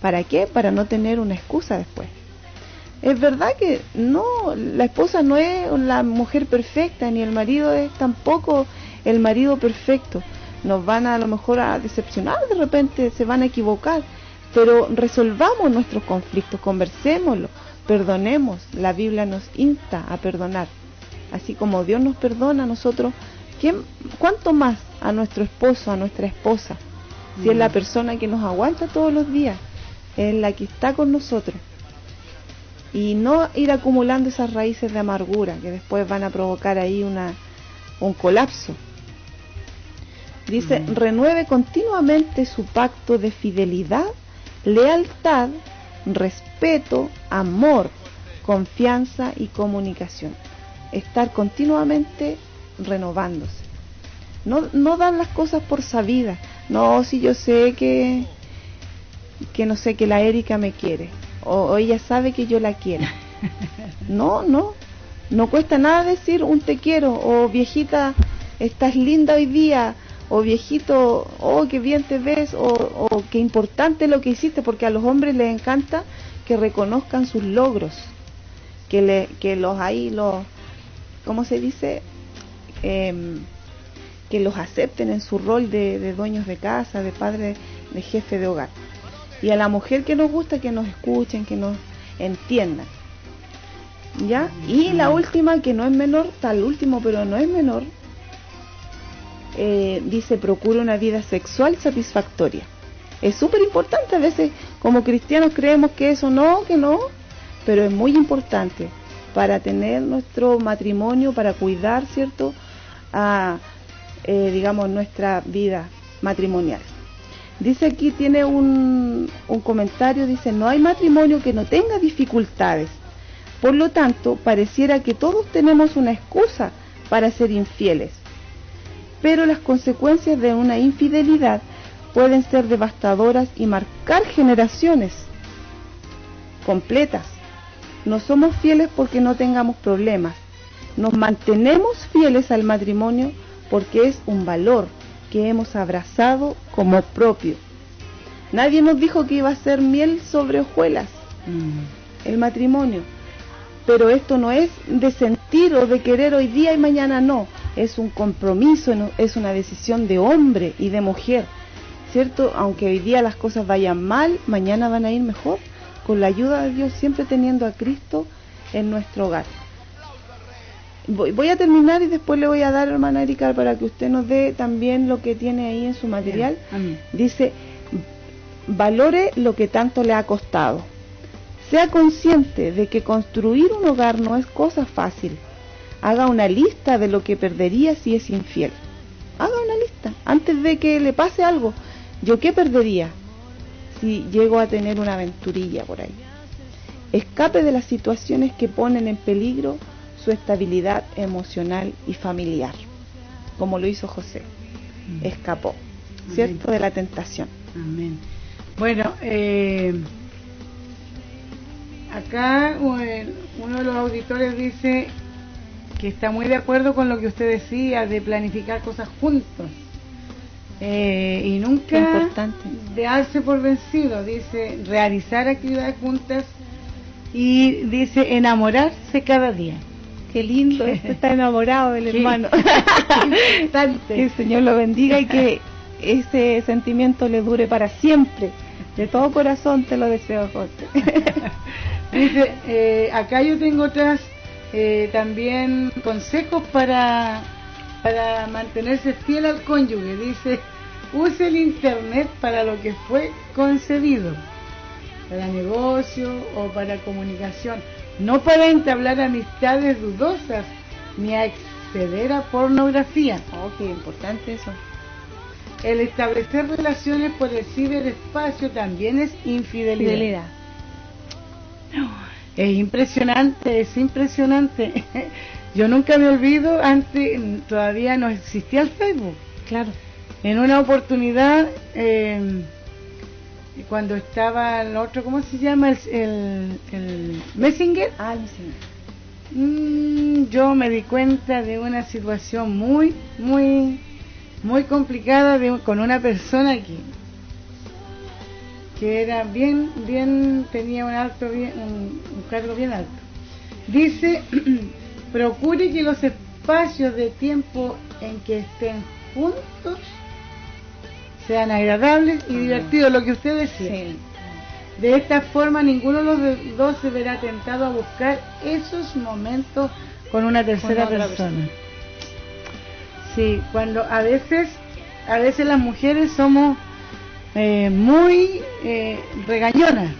¿Para qué? Para no tener una excusa después. Es verdad que no, la esposa no es la mujer perfecta, ni el marido es tampoco el marido perfecto. Nos van a, a lo mejor a decepcionar, de repente se van a equivocar, pero resolvamos nuestros conflictos, conversémoslo, perdonemos. La Biblia nos insta a perdonar. Así como Dios nos perdona a nosotros, ¿quién, ¿cuánto más a nuestro esposo, a nuestra esposa? Si es la persona que nos aguanta todos los días, es la que está con nosotros y no ir acumulando esas raíces de amargura que después van a provocar ahí una, un colapso. Dice, renueve continuamente su pacto de fidelidad, lealtad, respeto, amor, confianza y comunicación. Estar continuamente renovándose. No, no dar las cosas por sabidas. No, si yo sé que, que no sé, que la Erika me quiere. O, o ella sabe que yo la quiero. *laughs* No, no. No cuesta nada decir un te quiero. O viejita, estás linda hoy día. O viejito, oh, qué bien te ves. O, o qué importante lo que hiciste. Porque a los hombres les encanta que reconozcan sus logros. Que, le, que los ahí, los, ¿cómo se dice? Em, que los acepten en su rol de, de dueños de casa, de padre, de jefe de hogar. Y a la mujer que nos gusta que nos escuchen, que nos entiendan. ¿Ya? Y la última, que no es menor, tal último, pero no es menor, eh, dice, procura una vida sexual satisfactoria. Es súper importante, a veces como cristianos creemos que eso no, que no, pero es muy importante para tener nuestro matrimonio, para cuidar, ¿cierto? A, eh, digamos, nuestra vida matrimonial. Dice aquí, tiene un, un comentario, dice, no hay matrimonio que no tenga dificultades. Por lo tanto, pareciera que todos tenemos una excusa para ser infieles. Pero las consecuencias de una infidelidad pueden ser devastadoras y marcar generaciones completas. No somos fieles porque no tengamos problemas. Nos mantenemos fieles al matrimonio porque es un valor que hemos abrazado como propio. Nadie nos dijo que iba a ser miel sobre hojuelas Mm. el matrimonio. Pero esto no es de sentir o de querer hoy día y mañana no. Es un compromiso, es una decisión de hombre y de mujer. ¿Cierto? Aunque hoy día las cosas vayan mal, mañana van a ir mejor. Con la ayuda de Dios, siempre teniendo a Cristo en nuestro hogar. Voy, voy a terminar y después le voy a dar, hermana Erika, para que usted nos dé también lo que tiene ahí en su material. Dice, valore lo que tanto le ha costado. Sea consciente de que construir un hogar no es cosa fácil. Haga una lista de lo que perdería si es infiel. Haga una lista antes de que le pase algo. ¿Yo qué perdería si llego a tener una aventurilla por ahí? Escape de las situaciones que ponen en peligro su estabilidad emocional y familiar, como lo hizo José. Mm. Escapó, ¿cierto? De la tentación. Amén. Bueno, eh, acá uno de los auditores dice que está muy de acuerdo con lo que usted decía de planificar cosas juntos eh, y nunca Importante. darse por vencido, dice realizar actividades juntas y dice enamorarse cada día. Qué lindo, este está *laughs* enamorado del hermano. *laughs* que el Señor lo bendiga y que ese sentimiento le dure para siempre. De todo corazón te lo deseo, José. *laughs* Dice, eh, acá yo tengo otras eh, también consejos para, para mantenerse fiel al cónyuge. Dice, use el internet para lo que fue concebido, para negocio o para comunicación, no para entablar amistades dudosas ni a acceder a pornografía. Oh, qué importante eso. El establecer relaciones por el ciberespacio también es infidelidad. Fidelidad. Es impresionante, es impresionante. *laughs* Yo nunca me olvido, antes mm, todavía no existía el Facebook. Claro. En una oportunidad, eh, cuando estaba el otro, ¿cómo se llama? El, el, el Messenger, Ah, sé. mm, yo me di cuenta de una situación muy, muy, muy complicada de, con una persona que, que era bien, bien, tenía un alto, bien, un, un cargo bien alto. Dice, *clears throat* procure que los espacios de tiempo en que estén juntos sean agradables y divertidos, lo que usted decía. Sí. De esta forma, ninguno de los dos se verá tentado a buscar esos momentos con una tercera otra persona. Sí, cuando a veces, a veces las mujeres somos eh, muy eh, regañonas,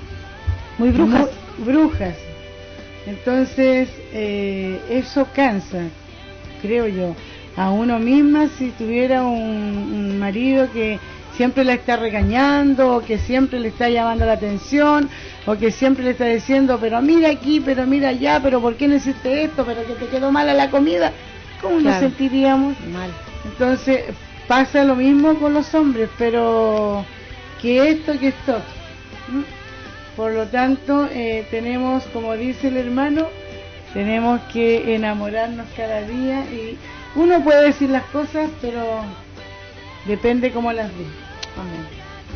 Muy brujas. muy brujas. Entonces, eh, eso cansa, creo yo, a uno misma si tuviera un, un marido que siempre la está regañando, o que siempre le está llamando la atención, o que siempre le está diciendo, pero mira aquí, pero mira allá, pero ¿por qué no hiciste esto? Pero que te quedó mala la comida. ¿Cómo nos sentiríamos? Mal. Entonces pasa lo mismo con los hombres, pero que esto, que esto. ¿m? Por lo tanto, eh, tenemos, como dice el hermano, tenemos que enamorarnos cada día y uno puede decir las cosas, pero depende cómo las ve. Amén.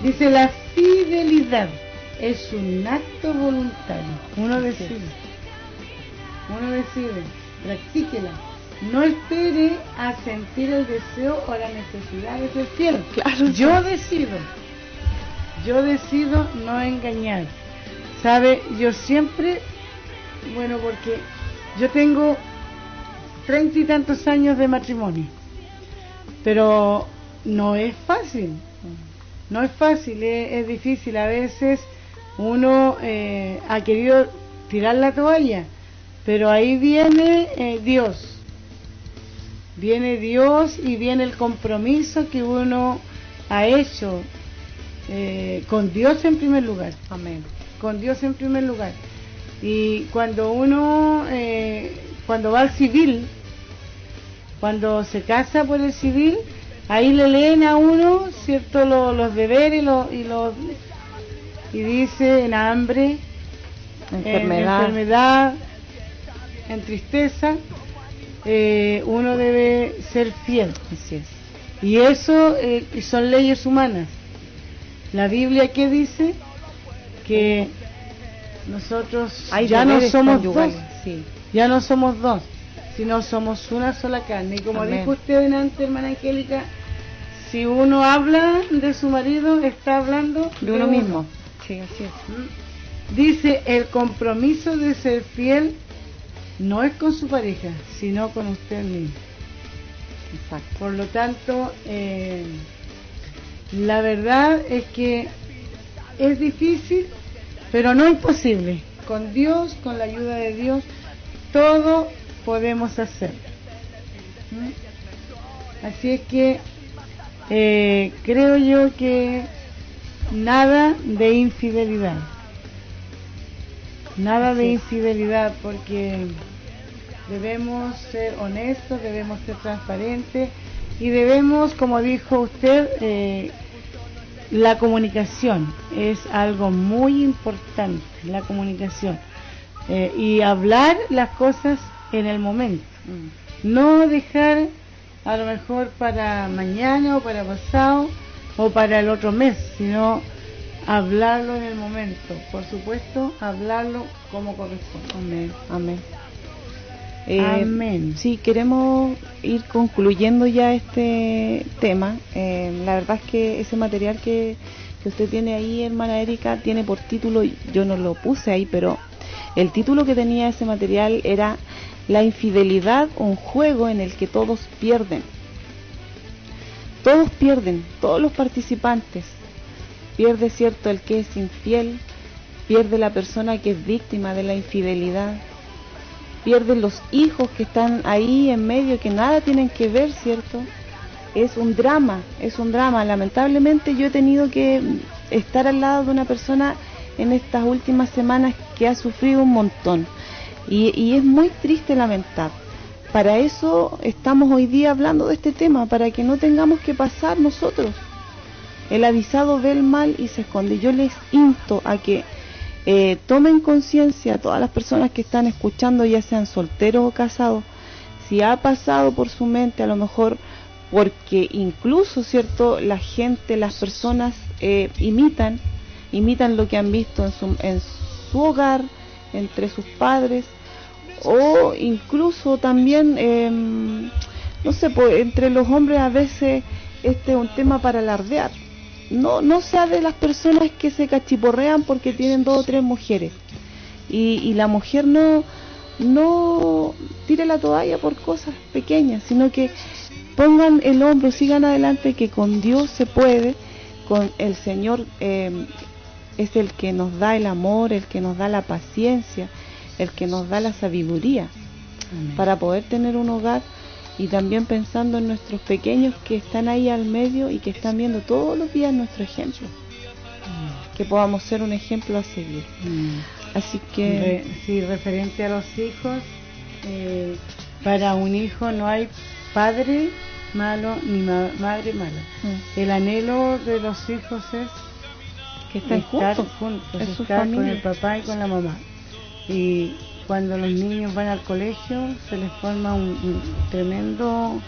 Dice, la fidelidad es un acto voluntario. Uno decide. Uno decide. Practíquela. No espere a sentir el deseo o la necesidad de ser fiel. Claro. Yo decido. Yo decido no engañar. ¿Sabe? Yo siempre, bueno, porque yo tengo treinta y tantos años de matrimonio. Pero no es fácil. No es fácil, es, difícil. A veces uno eh, ha querido tirar la toalla, pero ahí viene eh, Dios. Viene Dios y viene el compromiso que uno ha hecho eh, con Dios en primer lugar. Amén. Con Dios en primer lugar. Y cuando uno, eh, cuando va al civil, cuando se casa por el civil, ahí le leen a uno, ¿cierto?, Lo- los deberes y los, y los y dice en hambre, en Enfermedad. enfermedad, en tristeza, eh, uno debe ser fiel. Así es. Y eso eh, son leyes humanas. La Biblia que dice que nosotros Hay ya no somos dos, Sí. ya no somos dos, sino somos una sola carne. Y como Amén. dijo usted antes, hermana Angélica, si uno habla de su marido, está hablando De uno mismo. Sí, así es. Dice, el compromiso de ser fiel no es con su pareja, sino con usted mismo. Exacto. Por lo tanto, eh, la verdad es que es difícil, pero no imposible. Con Dios, con la ayuda de Dios, todo podemos hacer. ¿Mm? Así es que eh, creo yo que nada de infidelidad. Nada de infidelidad porque debemos ser honestos, debemos ser transparentes y debemos, como dijo usted, eh, la comunicación es algo muy importante, la comunicación. Eh, y hablar las cosas en el momento. Mm. No dejar a lo mejor para mañana o para pasado o para el otro mes, sino hablarlo en el momento. Por supuesto, hablarlo como corresponde. Amén. Amén. Eh, Amén. Sí, queremos ir concluyendo ya este tema. Eh, la verdad es que ese material que, que usted tiene ahí, hermana Erika, tiene por título, yo no lo puse ahí, pero el título que tenía ese material era La infidelidad, un juego en el que todos pierden. Todos pierden, todos los participantes. Pierde, cierto, el que es infiel, pierde la persona que es víctima de la infidelidad, pierden los hijos que están ahí en medio, que nada tienen que ver, ¿cierto? Es un drama, es un drama. Lamentablemente yo he tenido que estar al lado de una persona en estas últimas semanas que ha sufrido un montón. Y, es muy triste lamentar. Para eso estamos hoy día hablando de este tema, para que no tengamos que pasar nosotros. El avisado ve el mal y se esconde. Yo les insto a que eh, tomen conciencia todas las personas que están escuchando, ya sean solteros o casados, si ha pasado por su mente, a lo mejor porque incluso, ¿cierto?, la gente, las personas eh, imitan, imitan lo que han visto en su, en su hogar, entre sus padres, o incluso también, em, no sé, pues, entre los hombres a veces este es un tema para alardear no, no sea de las personas que se cachiporrean porque tienen dos o tres mujeres. Y, y la mujer no, no tire la toalla por cosas pequeñas, sino que pongan el hombro, sigan adelante, que con Dios se puede, con el Señor eh, es el que nos da el amor, el que nos da la paciencia, el que nos da la sabiduría para poder tener un hogar y también pensando en nuestros pequeños que están ahí al medio y que están viendo todos los días nuestro ejemplo. Que podamos ser un ejemplo a seguir. Mm. Así que... sí, referente a los hijos, eh, para un hijo no hay padre malo ni madre mala. Mm. El anhelo de los hijos es que estén estar juntos, estar con el papá y con la mamá. Y cuando los niños van al colegio se les forma un, tremendo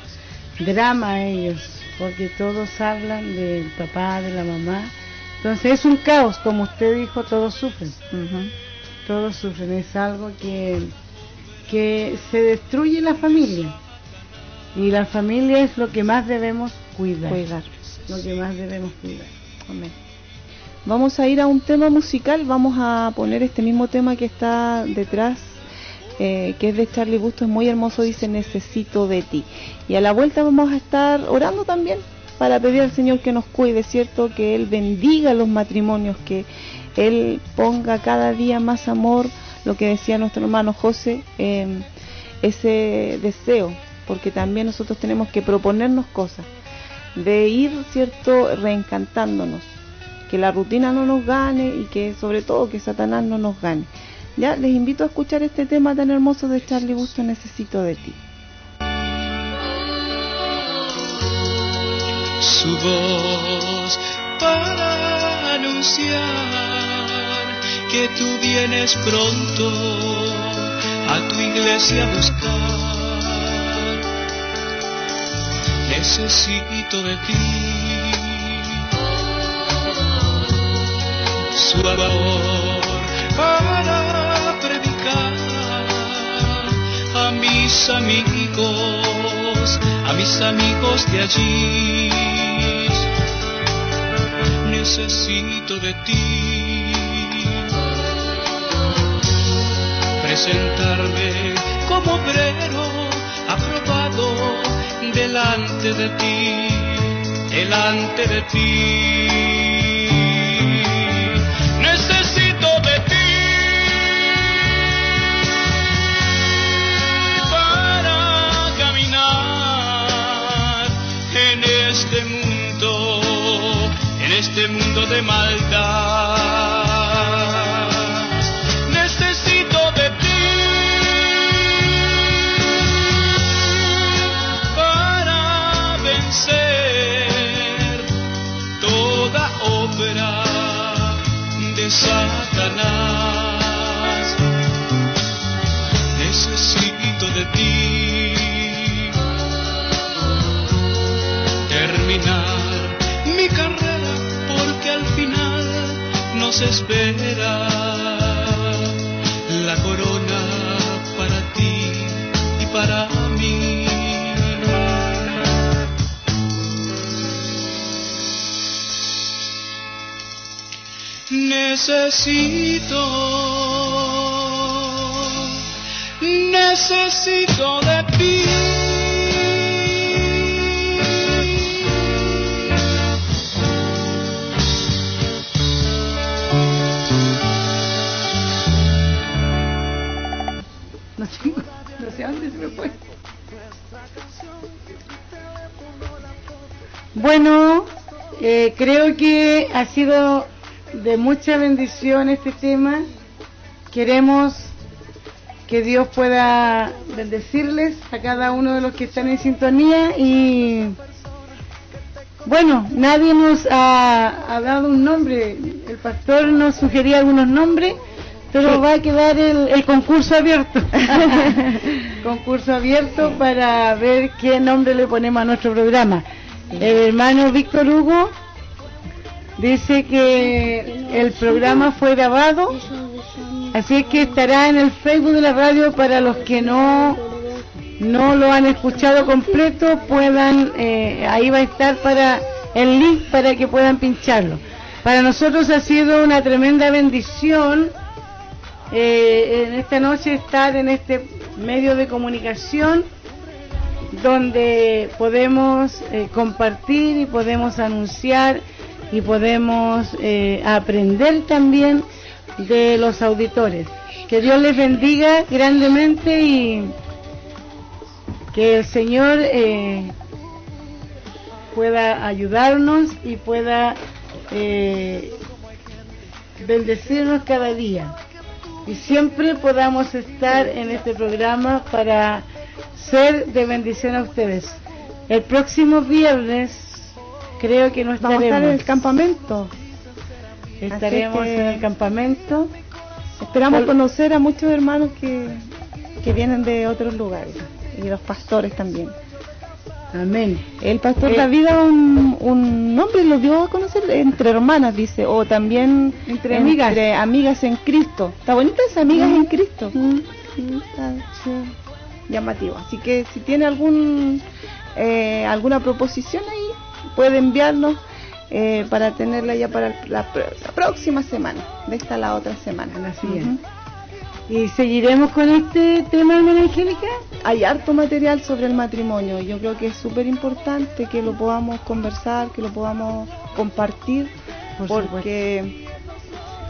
drama a ellos, porque todos hablan del papá, de la mamá. Entonces es un caos, como usted dijo, todos sufren. Todos sufren, es algo que, que se destruye la familia. Y la familia es lo que más debemos cuidar. Cuidar. Lo que más debemos cuidar. Amén. Vamos a ir a un tema musical, vamos a poner este mismo tema que está detrás eh, que es de Charlie Busto, es muy hermoso, dice necesito de ti. Y a la vuelta vamos a estar orando también para pedir al Señor que nos cuide, ¿cierto? Que Él bendiga los matrimonios, que Él ponga cada día más amor, lo que decía nuestro hermano José, em, ese deseo, porque también nosotros tenemos que proponernos cosas, de ir, ¿cierto?, reencantándonos, que la rutina no nos gane y que sobre todo que Satanás no nos gane. Ya, les invito a escuchar este tema tan hermoso de Charlie Busto, Necesito de ti. Su voz para anunciar que tú vienes pronto a tu iglesia a buscar. Necesito de ti. Su amor para a mis amigos, a mis amigos de allí. Necesito de ti. Presentarme como obrero aprobado delante de ti, delante de ti. Este mundo de maldad. Nos espera la corona para ti y para mí. Necesito, necesito de ti. Bueno, eh, creo que ha sido de mucha bendición este tema. Queremos que Dios pueda bendecirles a cada uno de los que están en sintonía y bueno, nadie nos ha dado un nombre. El pastor nos sugería algunos nombres, pero va a quedar el, el concurso abierto. *laughs* concurso abierto para ver qué nombre le ponemos a nuestro programa. El hermano Víctor Hugo dice que el programa fue grabado, así es que estará en el Facebook de la radio para los que no no lo han escuchado completo, puedan, eh, ahí va a estar para el link para que puedan pincharlo. Para nosotros ha sido una tremenda bendición eh, en esta noche estar en este medio de comunicación donde podemos eh, compartir y podemos anunciar y podemos eh, aprender también de los auditores. Que Dios les bendiga grandemente y que el Señor eh, pueda ayudarnos y pueda eh, bendecirnos cada día. Y siempre podamos estar en este programa para ser de bendición a ustedes. El próximo viernes creo que no Vamos a estar en el estaremos. campamento. Estaremos en el campamento. Esperamos conocer a muchos hermanos que, que vienen de otros lugares y los pastores también. Amén. El pastor Eh, David da un, un nombre lo dio a conocer entre hermanas, dice, o también Entre amigas. entre amigas en Cristo. Está bonita esa amigas en Cristo. Mm. Sí, está sí, llamativo. Así que si tiene algún eh, alguna proposición ahí, puede enviarnos eh, para tenerla ya para la, la próxima semana, de esta a la otra semana. A la siguiente. ¿Y seguiremos con este tema, hermana Angélica? hay harto material sobre el matrimonio. Yo creo que es súper importante que lo podamos conversar, que lo podamos compartir, Por porque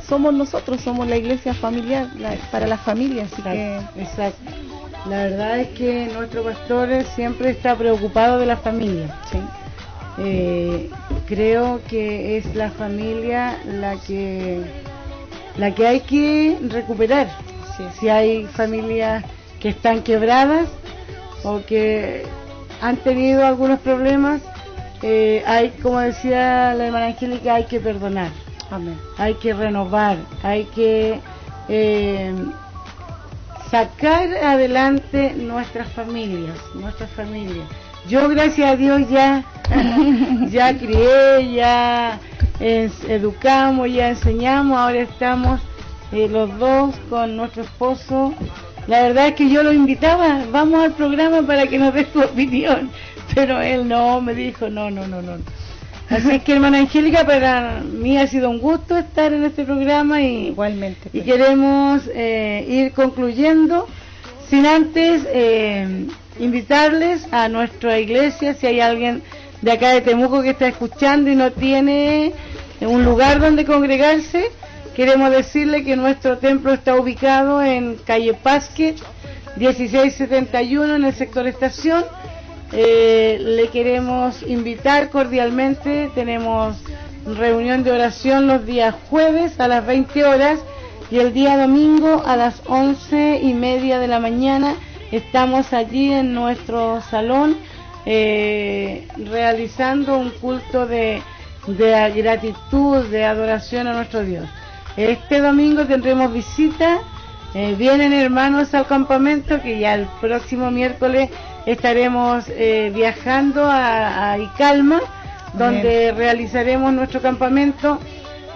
somos nosotros, somos la iglesia familiar, la- para las familias, así que Exacto, exacto. La verdad es que nuestro pastor siempre está preocupado de la familia. sí, Eh, creo que es la familia la que la que hay que recuperar. Sí, Si hay familias que están quebradas o que han tenido algunos problemas, eh, hay, como decía la hermana Angélica, hay que perdonar. amén. hay que renovar, hay que eh, sacar adelante nuestras familias, nuestras familias. Yo gracias a Dios ya, *laughs* ya crié, ya educamos, ya enseñamos, ahora estamos eh, los dos con nuestro esposo. La verdad es que yo lo invitaba, vamos al programa para que nos dé tu opinión, *laughs* pero él no, me dijo, no, no, no, no. Así que hermana Angélica, para mí ha sido un gusto estar en este programa y, Igualmente. y pues. queremos eh, ir concluyendo sin antes eh, invitarles a nuestra iglesia, si hay alguien de acá de Temuco que está escuchando y no tiene un lugar donde congregarse, queremos decirle que nuestro templo está ubicado en calle Pasque 1671 en el sector estación eh, le queremos invitar cordialmente. Tenemos reunión de oración los días jueves a las 20 horas y el día domingo a las 11 y media de la mañana estamos allí en nuestro salón eh, realizando un culto de, de gratitud, de adoración a nuestro Dios. Este domingo tendremos visita, eh, vienen hermanos al campamento que ya el próximo miércoles estaremos eh, viajando a, a Icalma, donde realizaremos nuestro campamento.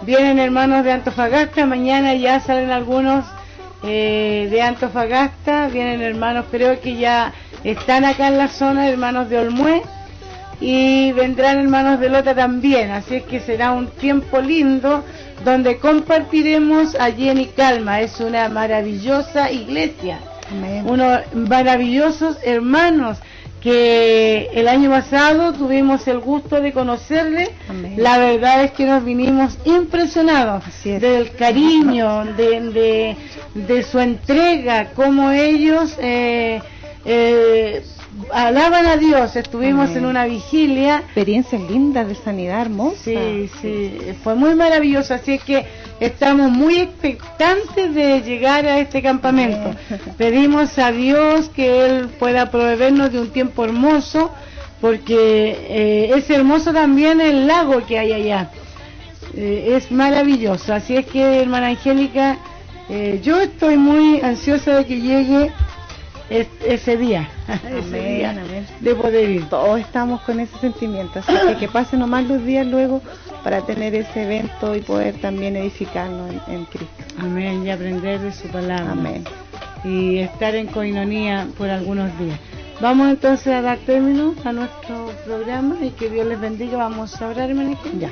Vienen hermanos de Antofagasta, mañana ya salen algunos eh, de Antofagasta, vienen hermanos, creo que ya están acá en la zona, hermanos de Olmué, y vendrán hermanos de Lota también, así es que será un tiempo lindo donde compartiremos allí en Icalma, es una maravillosa iglesia, unos maravillosos hermanos que el año pasado tuvimos el gusto de conocerle, Amén. la verdad es que nos vinimos impresionados del cariño, de, de, de su entrega, como ellos eh, eh, alaban a Dios. Estuvimos Amén. en una vigilia Experiencias lindas de sanidad hermosa. Sí, sí, fue muy maravilloso, así es que estamos muy expectantes de llegar a este campamento. Pedimos a Dios que Él pueda proveernos de un tiempo hermoso, porque eh, es hermoso también el lago que hay allá. Eh, es maravilloso, así es que, hermana Angélica, eh, yo estoy muy ansiosa de que llegue es- ese día, *laughs* ese día amén. de poder ir. Todos estamos con ese sentimiento, así que que pasen nomás los días luego para tener ese evento y poder también edificarnos en, en Cristo. Amén, y aprender de su palabra. Amén. Y estar en coinonía por algunos días. Vamos entonces a dar término a nuestro programa y que Dios les bendiga. Vamos a orar, hermana Angélica. Ya.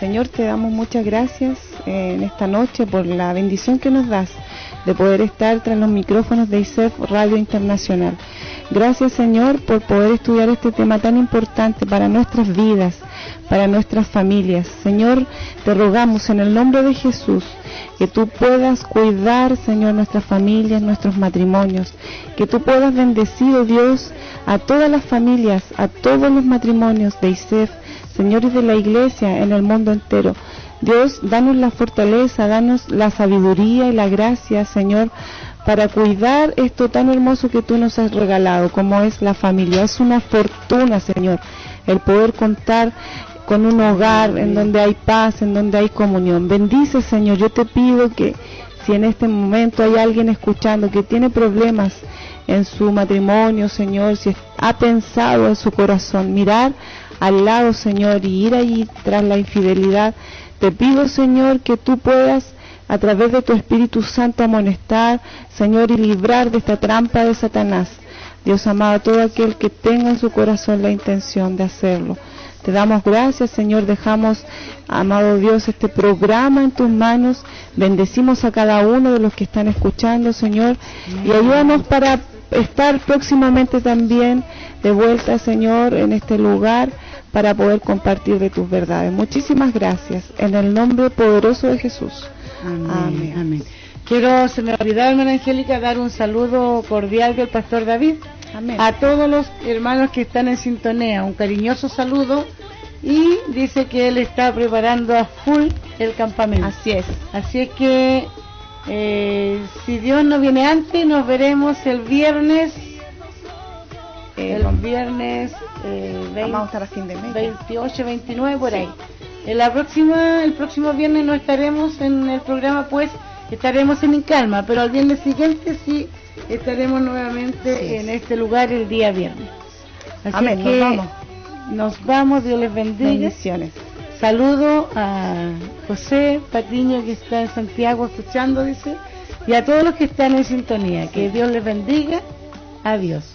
Señor, te damos muchas gracias eh, en esta noche por la bendición que nos das de poder estar tras los micrófonos de ICEF Radio Internacional. Gracias, Señor, por poder estudiar este tema tan importante para nuestras vidas, para nuestras familias. Señor, te rogamos en el nombre de Jesús que tú puedas cuidar, Señor, nuestras familias, nuestros matrimonios, que tú puedas bendecir, oh Dios, a todas las familias, a todos los matrimonios de ICEF, señores de la iglesia en el mundo entero. Dios, danos la fortaleza, danos la sabiduría y la gracia, Señor, para cuidar esto tan hermoso que tú nos has regalado, como es la familia. Es una fortuna, Señor, el poder contar con un hogar en donde hay paz, en donde hay comunión. Bendice, Señor. Yo te pido que si en este momento hay alguien escuchando que tiene problemas en su matrimonio, Señor, si ha pensado en su corazón mirar al lado, Señor, y ir allí tras la infidelidad, te pido, Señor, que tú puedas a través de tu Espíritu Santo amonestar, Señor, y librar de esta trampa de Satanás. Dios amado, todo aquel que tenga en su corazón la intención de hacerlo. Te damos gracias, Señor. Dejamos, amado Dios, este programa en tus manos. Bendecimos a cada uno de los que están escuchando, Señor. Y ayúdanos para estar próximamente también de vuelta, Señor, en este lugar para poder compartir de tus verdades. Muchísimas gracias. En el nombre poderoso de Jesús. Amén. Amén. Amén. Quiero, se me hermana Angélica, dar un saludo cordial del pastor David Amén. a todos los hermanos que están en sintonía. Un cariñoso saludo y dice que él está preparando a full el campamento. Así es. Así es que eh, si Dios no viene antes, nos veremos el viernes, Eh, el viernes eh, 20 vamos a estar a fin de mes. 28, 29 por ahí. En la próxima, el próximo viernes no estaremos en el programa, pues estaremos en Incalma, pero al viernes siguiente sí estaremos nuevamente en este lugar el día viernes. Así Amén, que nos vamos. nos vamos, Dios les bendiga. Bendiciones. Saludo a José Patiño que está en Santiago escuchando, dice, y a todos los que están en sintonía. Que Dios les bendiga. Adiós.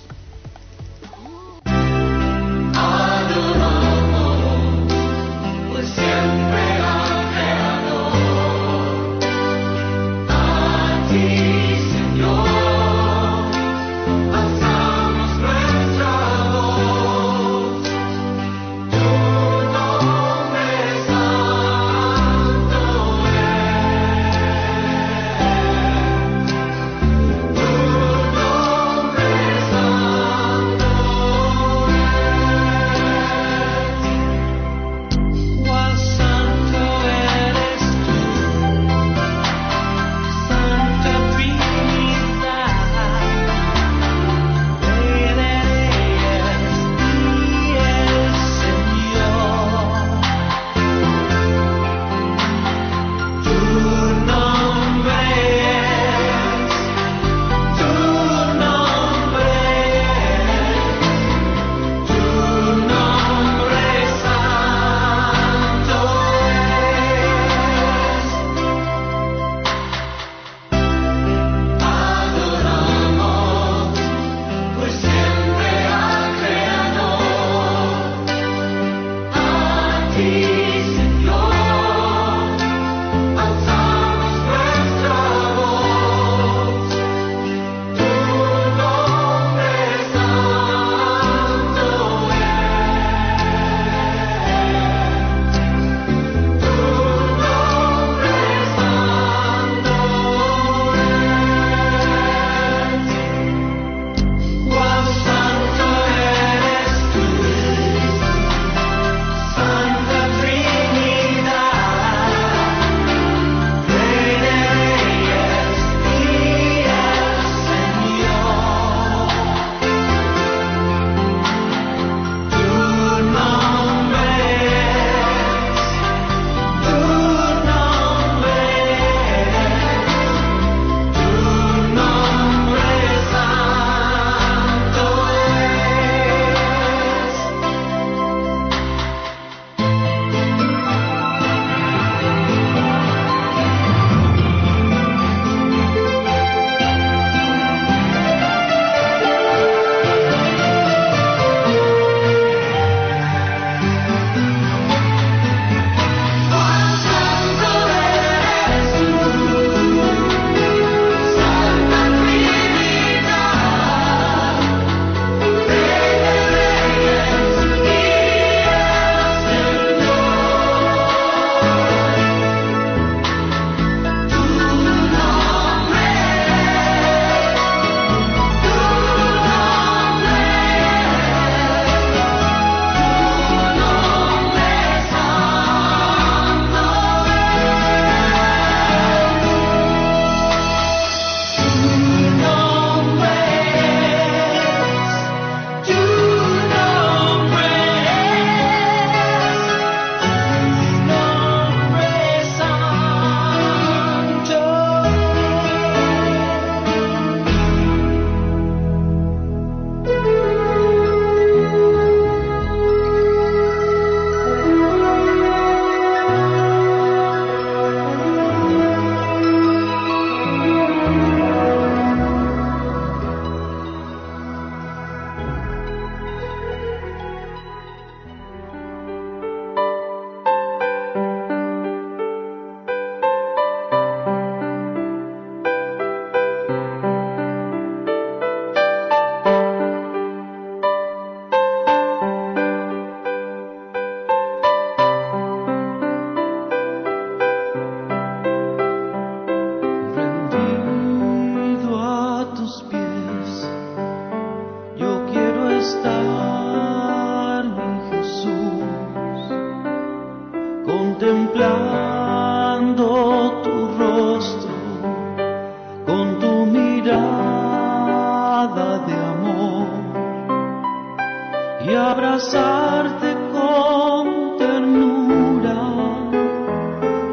y abrazarte con ternura,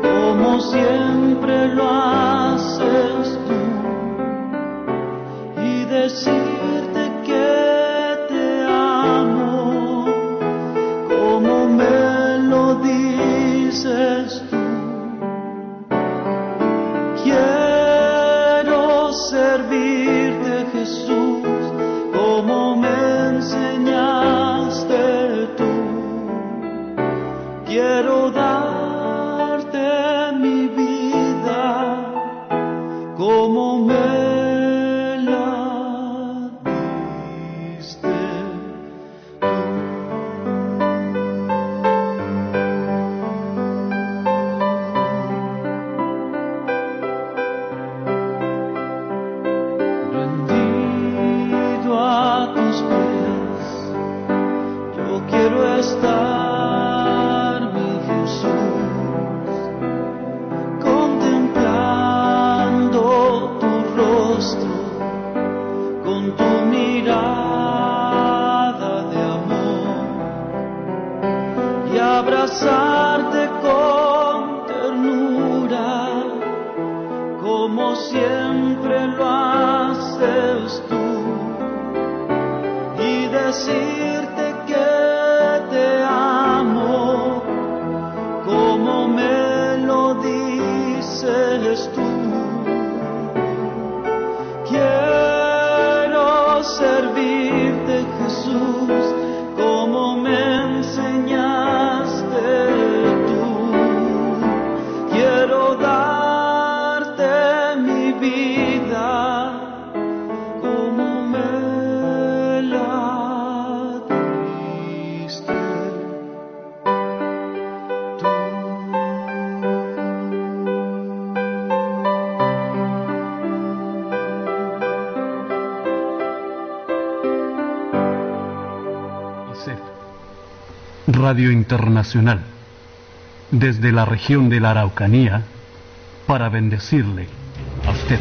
como siempre lo haces tú, y decir Radio Internacional, desde la región de la Araucanía, para bendecirle a usted.